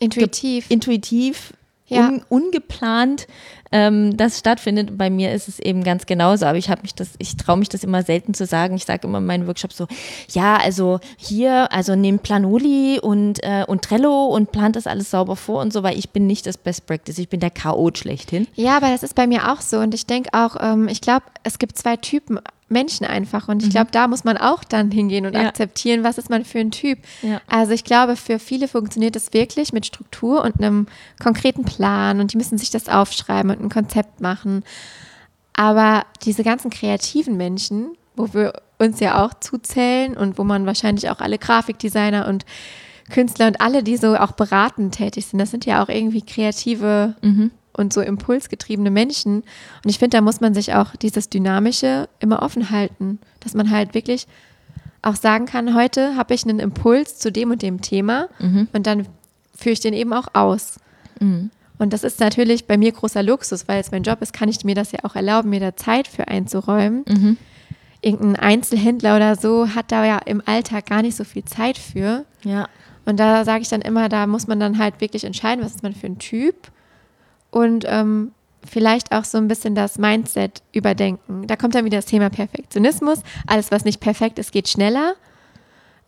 Speaker 1: intuitiv,
Speaker 2: intuitiv ja. un, ungeplant ähm, das stattfindet. Bei mir ist es eben ganz genauso, aber ich habe mich das, ich traue mich das immer selten zu sagen. Ich sage immer in meinen Workshops so, ja, also hier, also nehmt Planoli und, äh, und Trello und plant das alles sauber vor und so, weil ich bin nicht das Best Practice, ich bin der Chaot schlechthin.
Speaker 1: Ja, aber das ist bei mir auch so und ich denke auch, ähm, ich glaube, es gibt zwei Typen Menschen einfach. Und ich mhm. glaube, da muss man auch dann hingehen und ja. akzeptieren, was ist man für ein Typ. Ja. Also ich glaube, für viele funktioniert es wirklich mit Struktur und einem konkreten Plan und die müssen sich das aufschreiben und ein Konzept machen. Aber diese ganzen kreativen Menschen, wo wir uns ja auch zuzählen und wo man wahrscheinlich auch alle Grafikdesigner und Künstler und alle, die so auch beratend tätig sind, das sind ja auch irgendwie kreative mhm und so impulsgetriebene Menschen. Und ich finde, da muss man sich auch dieses Dynamische immer offen halten, dass man halt wirklich auch sagen kann, heute habe ich einen Impuls zu dem und dem Thema mhm. und dann führe ich den eben auch aus. Mhm. Und das ist natürlich bei mir großer Luxus, weil es mein Job ist, kann ich mir das ja auch erlauben, mir da Zeit für einzuräumen. Mhm. Irgendein Einzelhändler oder so hat da ja im Alltag gar nicht so viel Zeit für.
Speaker 2: Ja.
Speaker 1: Und da sage ich dann immer, da muss man dann halt wirklich entscheiden, was ist man für ein Typ und ähm, vielleicht auch so ein bisschen das Mindset überdenken. Da kommt dann wieder das Thema Perfektionismus. Alles, was nicht perfekt ist, geht schneller.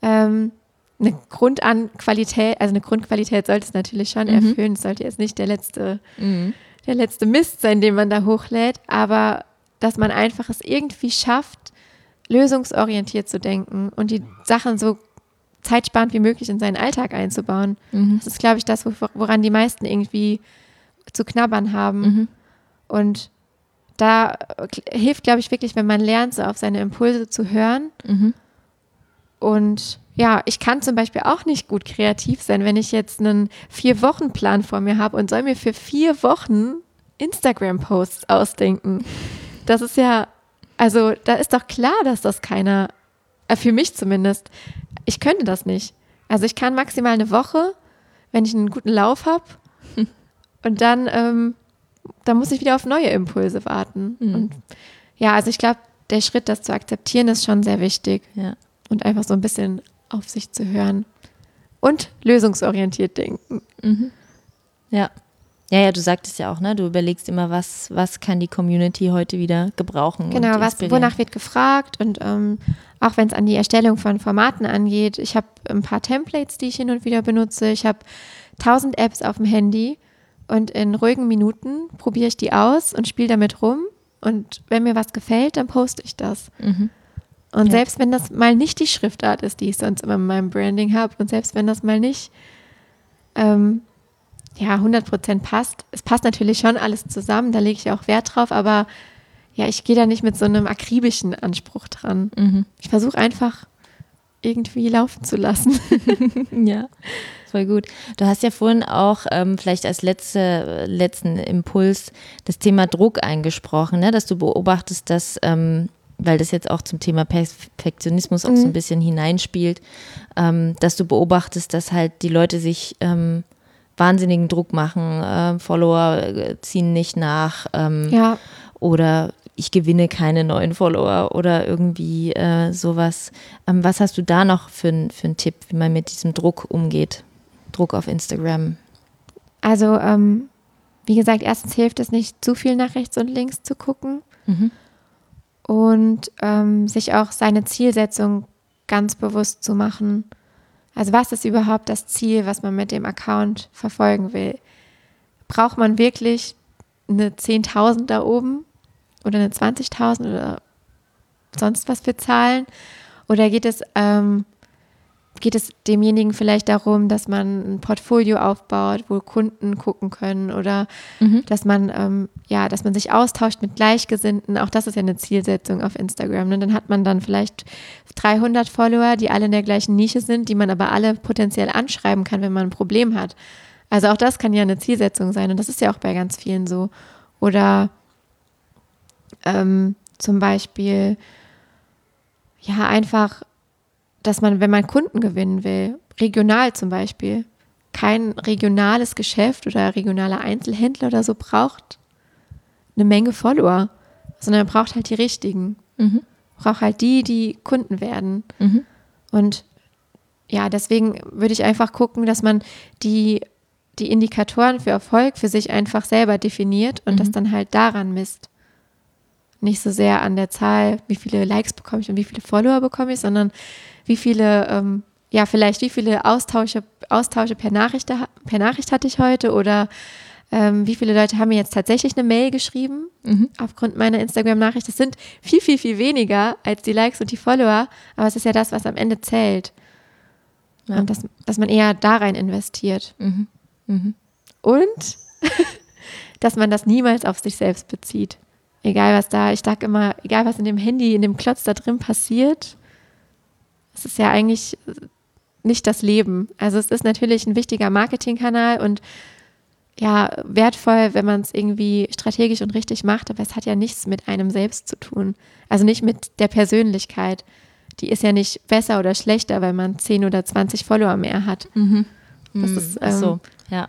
Speaker 1: Ähm, eine Grundanqualität, also eine Grundqualität sollte es natürlich schon mhm. erfüllen. Es sollte jetzt nicht der letzte, mhm. der letzte Mist sein, den man da hochlädt, aber dass man einfach es irgendwie schafft, lösungsorientiert zu denken und die Sachen so zeitsparend wie möglich in seinen Alltag einzubauen.
Speaker 2: Mhm.
Speaker 1: Das ist, glaube ich, das, woran die meisten irgendwie zu knabbern haben.
Speaker 2: Mhm.
Speaker 1: Und da hilft, glaube ich, wirklich, wenn man lernt, so auf seine Impulse zu hören.
Speaker 2: Mhm.
Speaker 1: Und ja, ich kann zum Beispiel auch nicht gut kreativ sein, wenn ich jetzt einen Vier-Wochen-Plan vor mir habe und soll mir für vier Wochen Instagram-Posts ausdenken. Das ist ja, also da ist doch klar, dass das keiner, äh, für mich zumindest, ich könnte das nicht. Also ich kann maximal eine Woche, wenn ich einen guten Lauf habe. Und dann, ähm, dann muss ich wieder auf neue Impulse warten.
Speaker 2: Mhm.
Speaker 1: Und ja, also ich glaube, der Schritt, das zu akzeptieren, ist schon sehr wichtig.
Speaker 2: Ja.
Speaker 1: Und einfach so ein bisschen auf sich zu hören. Und lösungsorientiert denken.
Speaker 2: Ja. Ja, ja, du sagtest ja auch, ne? Du überlegst immer, was, was kann die Community heute wieder gebrauchen.
Speaker 1: Genau, was, wonach wird gefragt und ähm, auch wenn es an die Erstellung von Formaten angeht. Ich habe ein paar Templates, die ich hin und wieder benutze. Ich habe tausend Apps auf dem Handy und in ruhigen Minuten probiere ich die aus und spiele damit rum. Und wenn mir was gefällt, dann poste ich das.
Speaker 2: Mhm.
Speaker 1: Und
Speaker 2: Ja.
Speaker 1: selbst wenn das mal nicht die Schriftart ist, die ich sonst immer in meinem Branding habe, und selbst wenn das mal nicht ähm, ja, 100% passt, es passt natürlich schon alles zusammen, da lege ich auch Wert drauf, aber ja, ich gehe da nicht mit so einem akribischen Anspruch dran.
Speaker 2: Mhm.
Speaker 1: Ich versuche einfach irgendwie laufen zu lassen.
Speaker 2: Ja, voll gut. Du hast ja vorhin auch ähm, vielleicht als letzte, letzten Impuls das Thema Druck eingesprochen, ne? dass du beobachtest, dass, ähm, weil das jetzt auch zum Thema Perfektionismus auch so ein bisschen hineinspielt, ähm, dass du beobachtest, dass halt die Leute sich ähm, wahnsinnigen Druck machen, äh, Follower ziehen nicht nach ähm,
Speaker 1: ja,
Speaker 2: oder ich gewinne keine neuen Follower oder irgendwie äh, sowas. Ähm, was hast du da noch für, für einen Tipp, wie man mit diesem Druck umgeht? Druck auf Instagram.
Speaker 1: also ähm, wie gesagt, erstens hilft es nicht, zu viel nach rechts und links zu gucken
Speaker 2: Mhm.
Speaker 1: und ähm, sich auch seine Zielsetzung ganz bewusst zu machen. Also was ist überhaupt das Ziel, was man mit dem Account verfolgen will? Braucht man wirklich eine 10.000 da oben oder eine 20.000 oder sonst was für Zahlen? Oder geht es, ähm, geht es demjenigen vielleicht darum, dass man ein Portfolio aufbaut, wo Kunden gucken können oder
Speaker 2: Mhm.
Speaker 1: dass man ähm, ja, dass man sich austauscht mit Gleichgesinnten. Auch das ist ja eine Zielsetzung auf Instagram. Ne? Dann hat man dann vielleicht 300 Follower, die alle in der gleichen Nische sind, die man aber alle potenziell anschreiben kann, wenn man ein Problem hat. Also auch das kann ja eine Zielsetzung sein und das ist ja auch bei ganz vielen so. Oder ähm, zum Beispiel ja einfach, dass man, wenn man Kunden gewinnen will, regional zum Beispiel, kein regionales Geschäft oder regionaler Einzelhändler oder so braucht eine Menge Follower, sondern er braucht halt die richtigen.
Speaker 2: Mhm.
Speaker 1: Braucht halt die, die Kunden werden.
Speaker 2: Mhm.
Speaker 1: Und ja, deswegen würde ich einfach gucken, dass man die, die Indikatoren für Erfolg für sich einfach selber definiert und das dann halt daran misst. Nicht so sehr an der Zahl, wie viele Likes bekomme ich und wie viele Follower bekomme ich, sondern wie viele, ähm, ja, vielleicht wie viele Austausche, Austausche per, Nachricht, per Nachricht hatte ich heute oder ähm, wie viele Leute haben mir jetzt tatsächlich eine Mail geschrieben
Speaker 2: Mhm.
Speaker 1: aufgrund meiner Instagram-Nachricht. Das sind viel, viel, viel weniger als die Likes und die Follower, aber es ist ja das, was am Ende zählt.
Speaker 2: Ja.
Speaker 1: Und dass, dass man eher da rein investiert.
Speaker 2: Mhm. Mhm.
Speaker 1: Und dass man das niemals auf sich selbst bezieht. Egal was da, ich sag immer, egal was in dem Handy, in dem Klotz da drin passiert, es ist ja eigentlich nicht das Leben. Also es ist natürlich ein wichtiger Marketingkanal und ja, wertvoll, wenn man es irgendwie strategisch und richtig macht, aber es hat ja nichts mit einem selbst zu tun. Also nicht mit der Persönlichkeit. Die ist ja nicht besser oder schlechter, weil man 10 oder 20 Follower mehr hat. Das ist,
Speaker 2: Ach so,
Speaker 1: ähm,
Speaker 2: ja.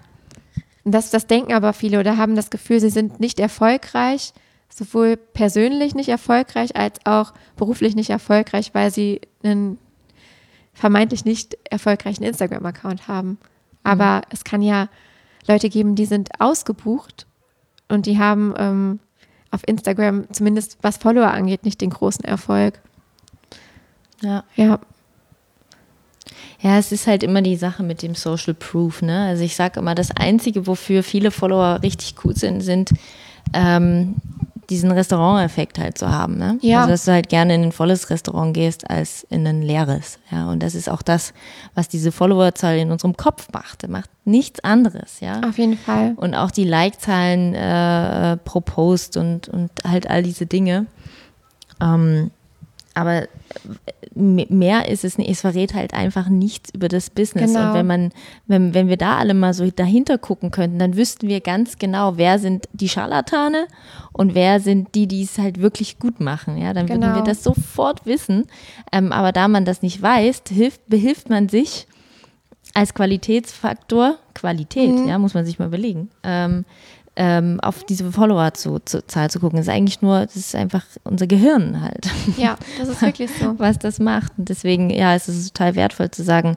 Speaker 1: das, das denken aber viele oder haben das Gefühl, sie sind nicht erfolgreich, sowohl persönlich nicht erfolgreich als auch beruflich nicht erfolgreich, weil sie einen vermeintlich nicht erfolgreichen Instagram-Account haben. Aber es kann ja Leute geben, die sind ausgebucht und die haben ähm, auf Instagram, zumindest was Follower angeht, nicht den großen Erfolg.
Speaker 2: ja.
Speaker 1: Ja,
Speaker 2: Ja, es ist halt immer die Sache mit dem Social Proof. Ne? Also ich sage immer, das Einzige, wofür viele Follower richtig gut sind, sind ähm, diesen Restauranteffekt halt zu haben. Ne?
Speaker 1: Ja.
Speaker 2: Also dass du halt gerne in ein volles Restaurant gehst als in ein leeres. Ja, und das ist auch das, was diese Followerzahl in unserem Kopf macht. macht nichts anderes. Ja.
Speaker 1: Auf jeden Fall.
Speaker 2: Und auch die Like-Zahlen äh, pro Post und, und halt all diese Dinge. Ähm, aber mehr ist es nicht. Es verrät halt einfach nichts über das Business.
Speaker 1: Genau.
Speaker 2: Und wenn man, wenn, wenn wir da alle mal so dahinter gucken könnten, dann wüssten wir ganz genau, wer sind die Scharlatane und wer sind die, die es halt wirklich gut machen. Ja, dann würden
Speaker 1: Genau.
Speaker 2: wir das sofort wissen. Ähm, aber da man das nicht weiß, hilft, behilft man sich als Qualitätsfaktor, Qualität,
Speaker 1: Mhm.
Speaker 2: ja, muss man sich mal überlegen, ähm, ähm, auf diese Follower-Zahl zu, Zahl zu gucken. Das ist eigentlich nur, das ist einfach unser Gehirn halt
Speaker 1: Ja, das ist wirklich so.
Speaker 2: was das macht. Und deswegen, ja, es ist total wertvoll zu sagen,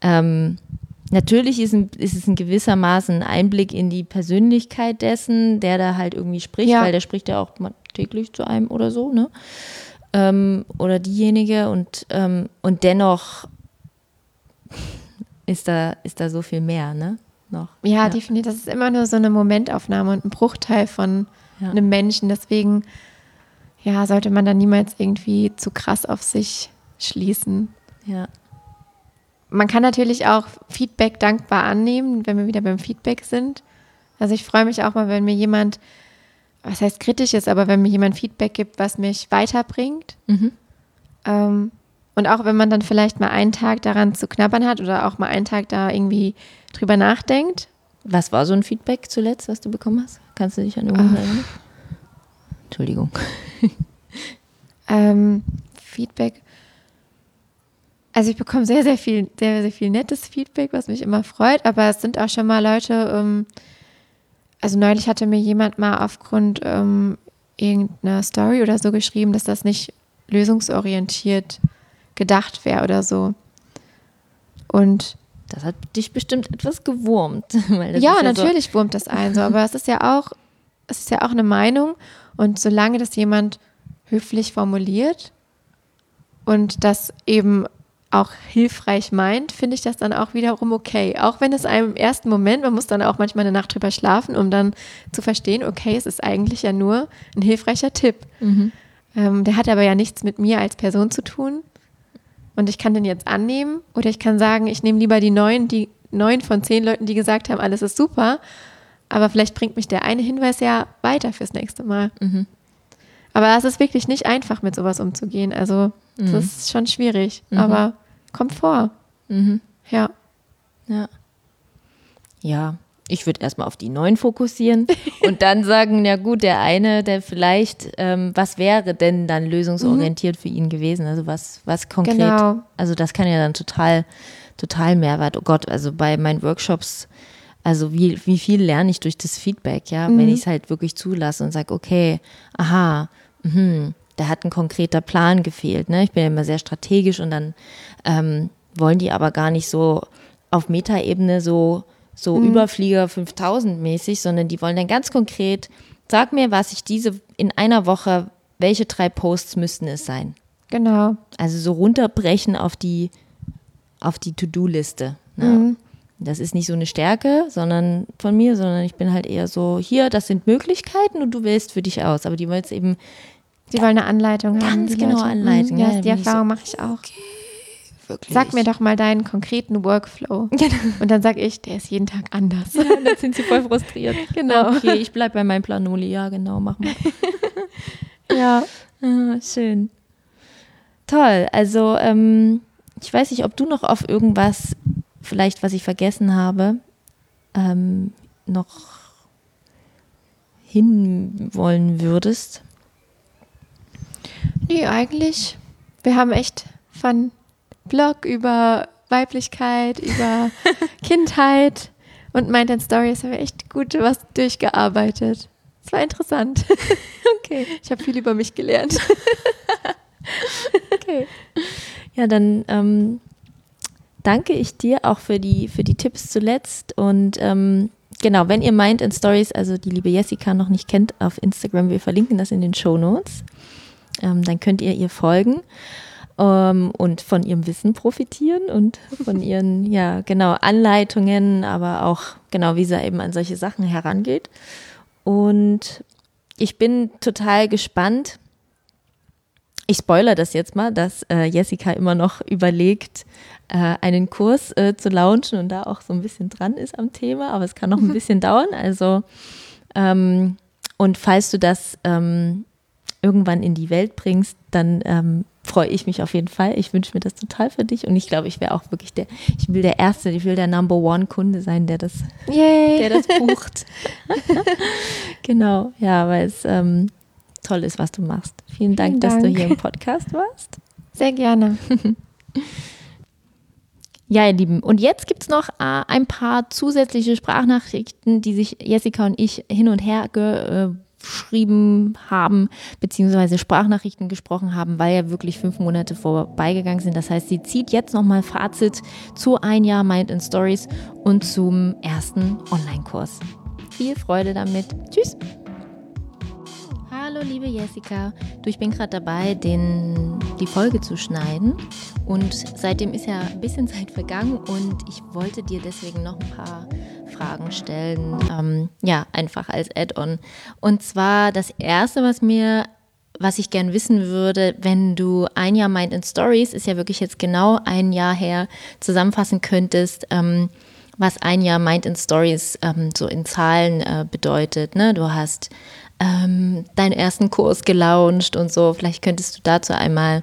Speaker 2: ähm, natürlich ist, ein, ist es ein gewissermaßen ein Einblick in die Persönlichkeit dessen, der da halt irgendwie spricht,
Speaker 1: Ja.
Speaker 2: weil der spricht ja auch täglich zu einem oder so, ne? Ähm, oder diejenige und, ähm, und dennoch ist da, ist da so viel mehr, ne? Noch.
Speaker 1: Ja, definitiv. Das ist immer nur so eine Momentaufnahme und ein Bruchteil von
Speaker 2: Ja.
Speaker 1: einem Menschen. Deswegen, ja, sollte man da niemals irgendwie zu krass auf sich schließen.
Speaker 2: Ja.
Speaker 1: Man kann natürlich auch Feedback dankbar annehmen, wenn wir wieder beim Feedback sind. Also ich freue mich auch mal, wenn mir jemand, was heißt kritisch ist, aber wenn mir jemand Feedback gibt, was mich weiterbringt.
Speaker 2: Mhm.
Speaker 1: Ähm, und auch wenn man dann vielleicht mal einen Tag daran zu knabbern hat oder auch mal einen Tag da irgendwie drüber nachdenkt.
Speaker 2: Was war so ein Feedback zuletzt, was du bekommen hast? Kannst du dich an irgendwas erinnern? Entschuldigung.
Speaker 1: Ähm, Feedback. Also ich bekomme sehr, sehr viel, sehr, sehr viel nettes Feedback, was mich immer freut, aber es sind auch schon mal Leute, ähm, also neulich hatte mir jemand mal aufgrund ähm, irgendeiner Story oder so geschrieben, dass das nicht lösungsorientiert gedacht wäre oder so. Und
Speaker 2: Das hat dich bestimmt etwas gewurmt.
Speaker 1: Ja,
Speaker 2: ist
Speaker 1: natürlich wurmt das ein, so, aber es ist ja auch, es ist ja auch eine Meinung und solange das jemand höflich formuliert und das eben auch hilfreich meint, finde ich das dann auch wiederum okay. Auch wenn es einem im ersten Moment, man muss dann auch manchmal eine Nacht drüber schlafen, um dann zu verstehen, okay, es ist eigentlich ja nur ein hilfreicher Tipp. Ähm, der hat aber ja nichts mit mir als Person zu tun. Und ich kann den jetzt annehmen oder ich kann sagen, ich nehme lieber die neun, die neun von zehn Leuten, die gesagt haben, alles ist super. Aber vielleicht bringt mich der eine Hinweis ja weiter fürs nächste Mal. Aber es ist wirklich nicht einfach, mit sowas umzugehen. Also, das ist schon schwierig. Aber kommt vor. Ja.
Speaker 2: Ja. Ja, ich würde erstmal auf die neun fokussieren und dann sagen, ja gut, der eine, der vielleicht, ähm, was wäre denn dann lösungsorientiert für ihn gewesen? Also was, was konkret?
Speaker 1: Genau.
Speaker 2: Also das kann ja dann total, total Mehrwert. Oh Gott, also bei meinen Workshops, also wie, wie viel lerne ich durch das Feedback, ja, wenn ich es halt wirklich zulasse und sage, okay, aha, mhm, da hat ein konkreter Plan gefehlt. Ne? Ich bin ja immer sehr strategisch und dann ähm, wollen die aber gar nicht so auf Metaebene so, so Überflieger 5000 mäßig, sondern die wollen dann ganz konkret, sag mir, was ich diese in einer Woche, welche drei Posts müssten es sein?
Speaker 1: Genau.
Speaker 2: Also so runterbrechen auf die, auf die To-Do-Liste. Ne? Das ist nicht so eine Stärke, sondern von mir, sondern ich bin halt eher so, hier, das sind Möglichkeiten und du wählst für dich aus. Aber die wollen es eben
Speaker 1: Sie wollen eine Anleitung haben.
Speaker 2: Ganz
Speaker 1: die
Speaker 2: genau
Speaker 1: Leute.
Speaker 2: Anleitung,
Speaker 1: Mhm,
Speaker 2: ja,
Speaker 1: Ja, die
Speaker 2: ich so,
Speaker 1: Erfahrung mache ich auch.
Speaker 2: Wirklich.
Speaker 1: Sag mir doch mal deinen konkreten Workflow. Und dann sage ich, der ist jeden Tag anders.
Speaker 2: Ja, dann sind sie voll frustriert.
Speaker 1: Genau.
Speaker 2: Okay, ich bleib bei meinem Planoli. Ja, genau, mach mal.
Speaker 1: Ja.
Speaker 2: Ah, schön. Toll. Also, ähm, ich weiß nicht, ob du noch auf irgendwas, vielleicht was ich vergessen habe, ähm, noch hinwollen würdest.
Speaker 1: Nee, eigentlich. Wir haben echt von Blog über Weiblichkeit, über Kindheit und Mind and Stories haben wir echt gut was durchgearbeitet. Es war interessant.
Speaker 2: Okay.
Speaker 1: Ich habe viel über mich gelernt.
Speaker 2: Okay. Ja, dann ähm, danke ich dir auch für die, für die Tipps zuletzt. Und ähm, genau, wenn ihr Mind and Stories, also die liebe Jessica noch nicht kennt auf Instagram, wir verlinken das in den Show Notes. Ähm, dann könnt ihr ihr folgen ähm, und von ihrem Wissen profitieren und von ihren, ja, genau, Anleitungen, aber auch genau, wie sie eben an solche Sachen herangeht. Und ich bin total gespannt. Ich spoilere das jetzt mal, dass äh, Jessica immer noch überlegt, äh, einen Kurs äh, zu launchen und da auch so ein bisschen dran ist am Thema, aber es kann noch ein bisschen dauern. Also, ähm, und falls du das ähm, irgendwann in die Welt bringst, dann ähm, freue ich mich auf jeden Fall. Ich wünsche mir das total für dich und ich glaube, ich wäre auch wirklich der, ich will der Erste, ich will der Number One Kunde sein, der das,
Speaker 1: Yay.
Speaker 2: der das bucht. genau, ja, weil es ähm, toll ist, was du machst. Vielen Dank, Vielen Dank, dass du hier im Podcast warst.
Speaker 1: Sehr gerne.
Speaker 2: Ja, ihr Lieben, und jetzt gibt es noch äh, ein paar zusätzliche Sprachnachrichten, die sich Jessica und ich hin und her ge, äh, geschrieben haben, beziehungsweise Sprachnachrichten gesprochen haben, weil ja wirklich fünf Monate vorbeigegangen sind. Das heißt, sie zieht jetzt nochmal Fazit zu ein Jahr Mind in Stories und zum ersten Online-Kurs. Viel Freude damit. Tschüss! Hallo liebe Jessica, du, ich bin gerade dabei, den, die Folge zu schneiden und seitdem ist ja ein bisschen Zeit vergangen und ich wollte dir deswegen noch ein paar Fragen stellen, ähm, ja, einfach als Add-on. Und zwar das Erste, was mir was ich gern wissen würde, wenn du ein Jahr Mind in Stories, ist ja wirklich jetzt genau ein Jahr her, zusammenfassen könntest, ähm, was ein Jahr Mind in Stories ähm, so in Zahlen äh, bedeutet. Ne? Du hast ähm, deinen ersten Kurs gelauncht und so. Vielleicht könntest du dazu einmal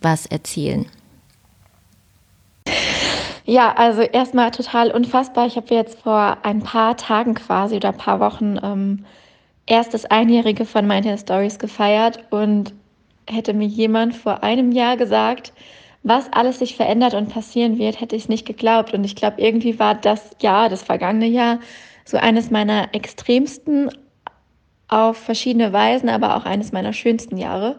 Speaker 2: was erzählen.
Speaker 1: Ja, also erstmal total unfassbar. Ich habe jetzt vor ein paar Tagen quasi oder ein paar Wochen ähm, erst das Einjährige von meinen Stories gefeiert und hätte mir jemand vor einem Jahr gesagt, was alles sich verändert und passieren wird, hätte ich nicht geglaubt. Und ich glaube, irgendwie war das Jahr, das vergangene Jahr, so eines meiner extremsten auf verschiedene Weisen, aber auch eines meiner schönsten Jahre.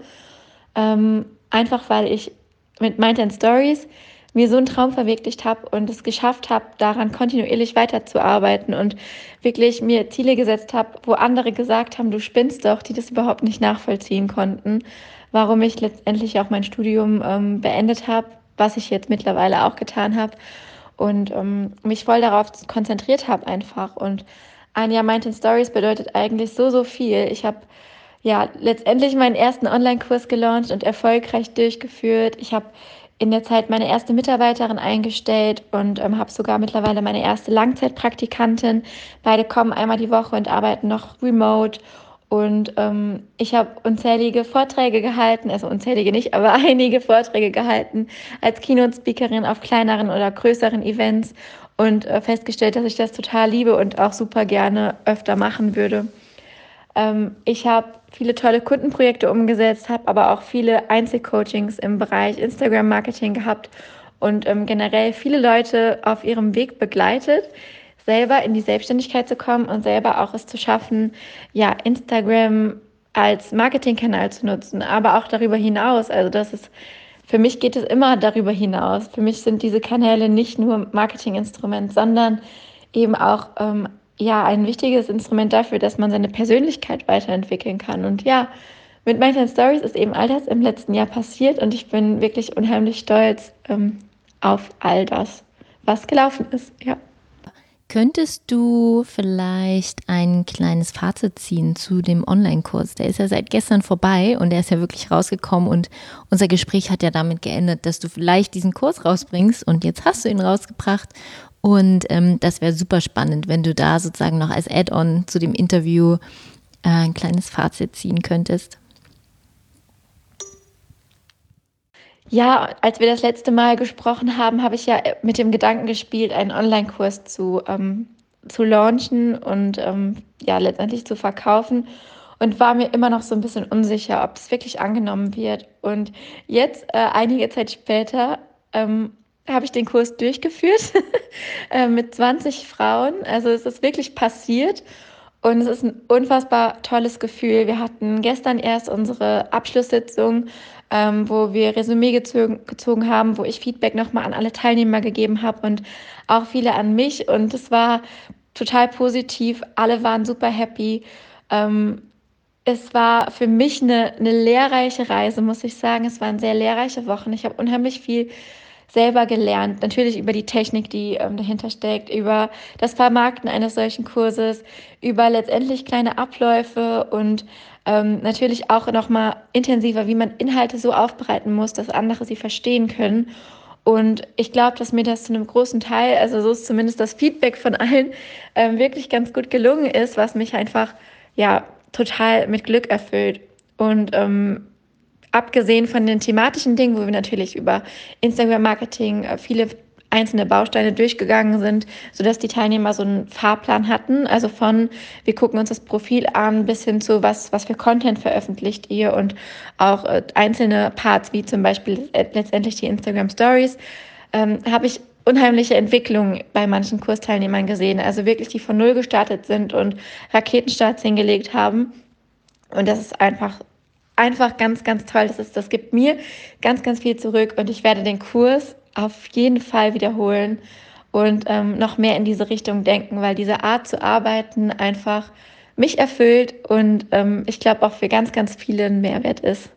Speaker 1: Ähm, einfach weil ich mit Mind Stories mir so einen Traum verwirklicht habe und es geschafft habe, daran kontinuierlich weiterzuarbeiten und wirklich mir Ziele gesetzt habe, wo andere gesagt haben, du spinnst doch, die das überhaupt nicht nachvollziehen konnten, warum ich letztendlich auch mein Studium ähm, beendet habe, was ich jetzt mittlerweile auch getan habe und ähm, mich voll darauf konzentriert habe einfach und ein Jahr Mind Stories bedeutet eigentlich so, so viel. Ich habe ja letztendlich meinen ersten Online-Kurs gelauncht und erfolgreich durchgeführt. Ich habe in der Zeit meine erste Mitarbeiterin eingestellt und ähm, habe sogar mittlerweile meine erste Langzeitpraktikantin. Beide kommen einmal die Woche und arbeiten noch remote. Und ähm, ich habe unzählige Vorträge gehalten, also unzählige nicht, aber einige Vorträge gehalten als Keynote-Speakerin auf kleineren oder größeren Events und äh, festgestellt, dass ich das total liebe und auch super gerne öfter machen würde. Ähm, ich habe viele tolle Kundenprojekte umgesetzt, habe aber auch viele Einzelcoachings im Bereich Instagram-Marketing gehabt und ähm, generell viele Leute auf ihrem Weg begleitet, selber in die Selbstständigkeit zu kommen und selber auch es zu schaffen, ja, Instagram als Marketingkanal zu nutzen, aber auch darüber hinaus. Also das ist für mich geht es immer darüber hinaus. Für mich sind diese Kanäle nicht nur Marketinginstrument, sondern eben auch ähm, ja ein wichtiges Instrument dafür, dass man seine Persönlichkeit weiterentwickeln kann. Und ja, mit Mindful Stories ist eben all das im letzten Jahr passiert und ich bin wirklich unheimlich stolz ähm, auf all das, was gelaufen ist. Ja.
Speaker 2: Könntest du vielleicht ein kleines Fazit ziehen zu dem Online-Kurs? Der ist ja seit gestern vorbei und der ist ja wirklich rausgekommen und unser Gespräch hat ja damit geendet, dass du vielleicht diesen Kurs rausbringst und jetzt hast du ihn rausgebracht und ähm, das wäre super spannend, wenn du da sozusagen noch als Add-on zu dem Interview äh, ein kleines Fazit ziehen könntest.
Speaker 1: Ja, als wir das letzte Mal gesprochen haben, habe ich ja mit dem Gedanken gespielt, einen Online-Kurs zu, ähm, zu launchen und ähm, ja, letztendlich zu verkaufen und war mir immer noch so ein bisschen unsicher, ob es wirklich angenommen wird. Und jetzt, äh, einige Zeit später, ähm, habe ich den Kurs durchgeführt äh, mit 20 Frauen. Also es ist wirklich passiert und es ist ein unfassbar tolles Gefühl. Wir hatten gestern erst unsere Abschlusssitzung ähm, wo wir Resümee gezogen, gezogen haben, wo ich Feedback nochmal an alle Teilnehmer gegeben habe und auch viele an mich. Und es war total positiv. Alle waren super happy. Ähm, es war für mich eine, eine lehrreiche Reise, muss ich sagen. Es waren sehr lehrreiche Wochen. Ich habe unheimlich viel selber gelernt. Natürlich über die Technik, die ähm, dahinter steckt, über das Vermarkten eines solchen Kurses, über letztendlich kleine Abläufe und ähm, natürlich auch nochmal intensiver, wie man Inhalte so aufbereiten muss, dass andere sie verstehen können. Und ich glaube, dass mir das zu einem großen Teil, also so ist zumindest das Feedback von allen, ähm, wirklich ganz gut gelungen ist, was mich einfach ja total mit Glück erfüllt. Und ähm, abgesehen von den thematischen Dingen, wo wir natürlich über Instagram-Marketing äh, viele einzelne Bausteine durchgegangen sind, sodass die Teilnehmer so einen Fahrplan hatten. Also von, wir gucken uns das Profil an, bis hin zu, was, was für Content veröffentlicht ihr und auch äh, einzelne Parts, wie zum Beispiel letztendlich die Instagram Stories, ähm, habe ich unheimliche Entwicklungen bei manchen Kursteilnehmern gesehen. Also wirklich, die von Null gestartet sind und Raketenstarts hingelegt haben. Und das ist einfach, einfach ganz, ganz toll. Das, ist, das gibt mir ganz, ganz viel zurück und ich werde den Kurs auf jeden Fall wiederholen und ähm, noch mehr in diese Richtung denken, weil diese Art zu arbeiten einfach mich erfüllt und ähm, ich glaube auch für ganz, ganz viele ein Mehrwert ist.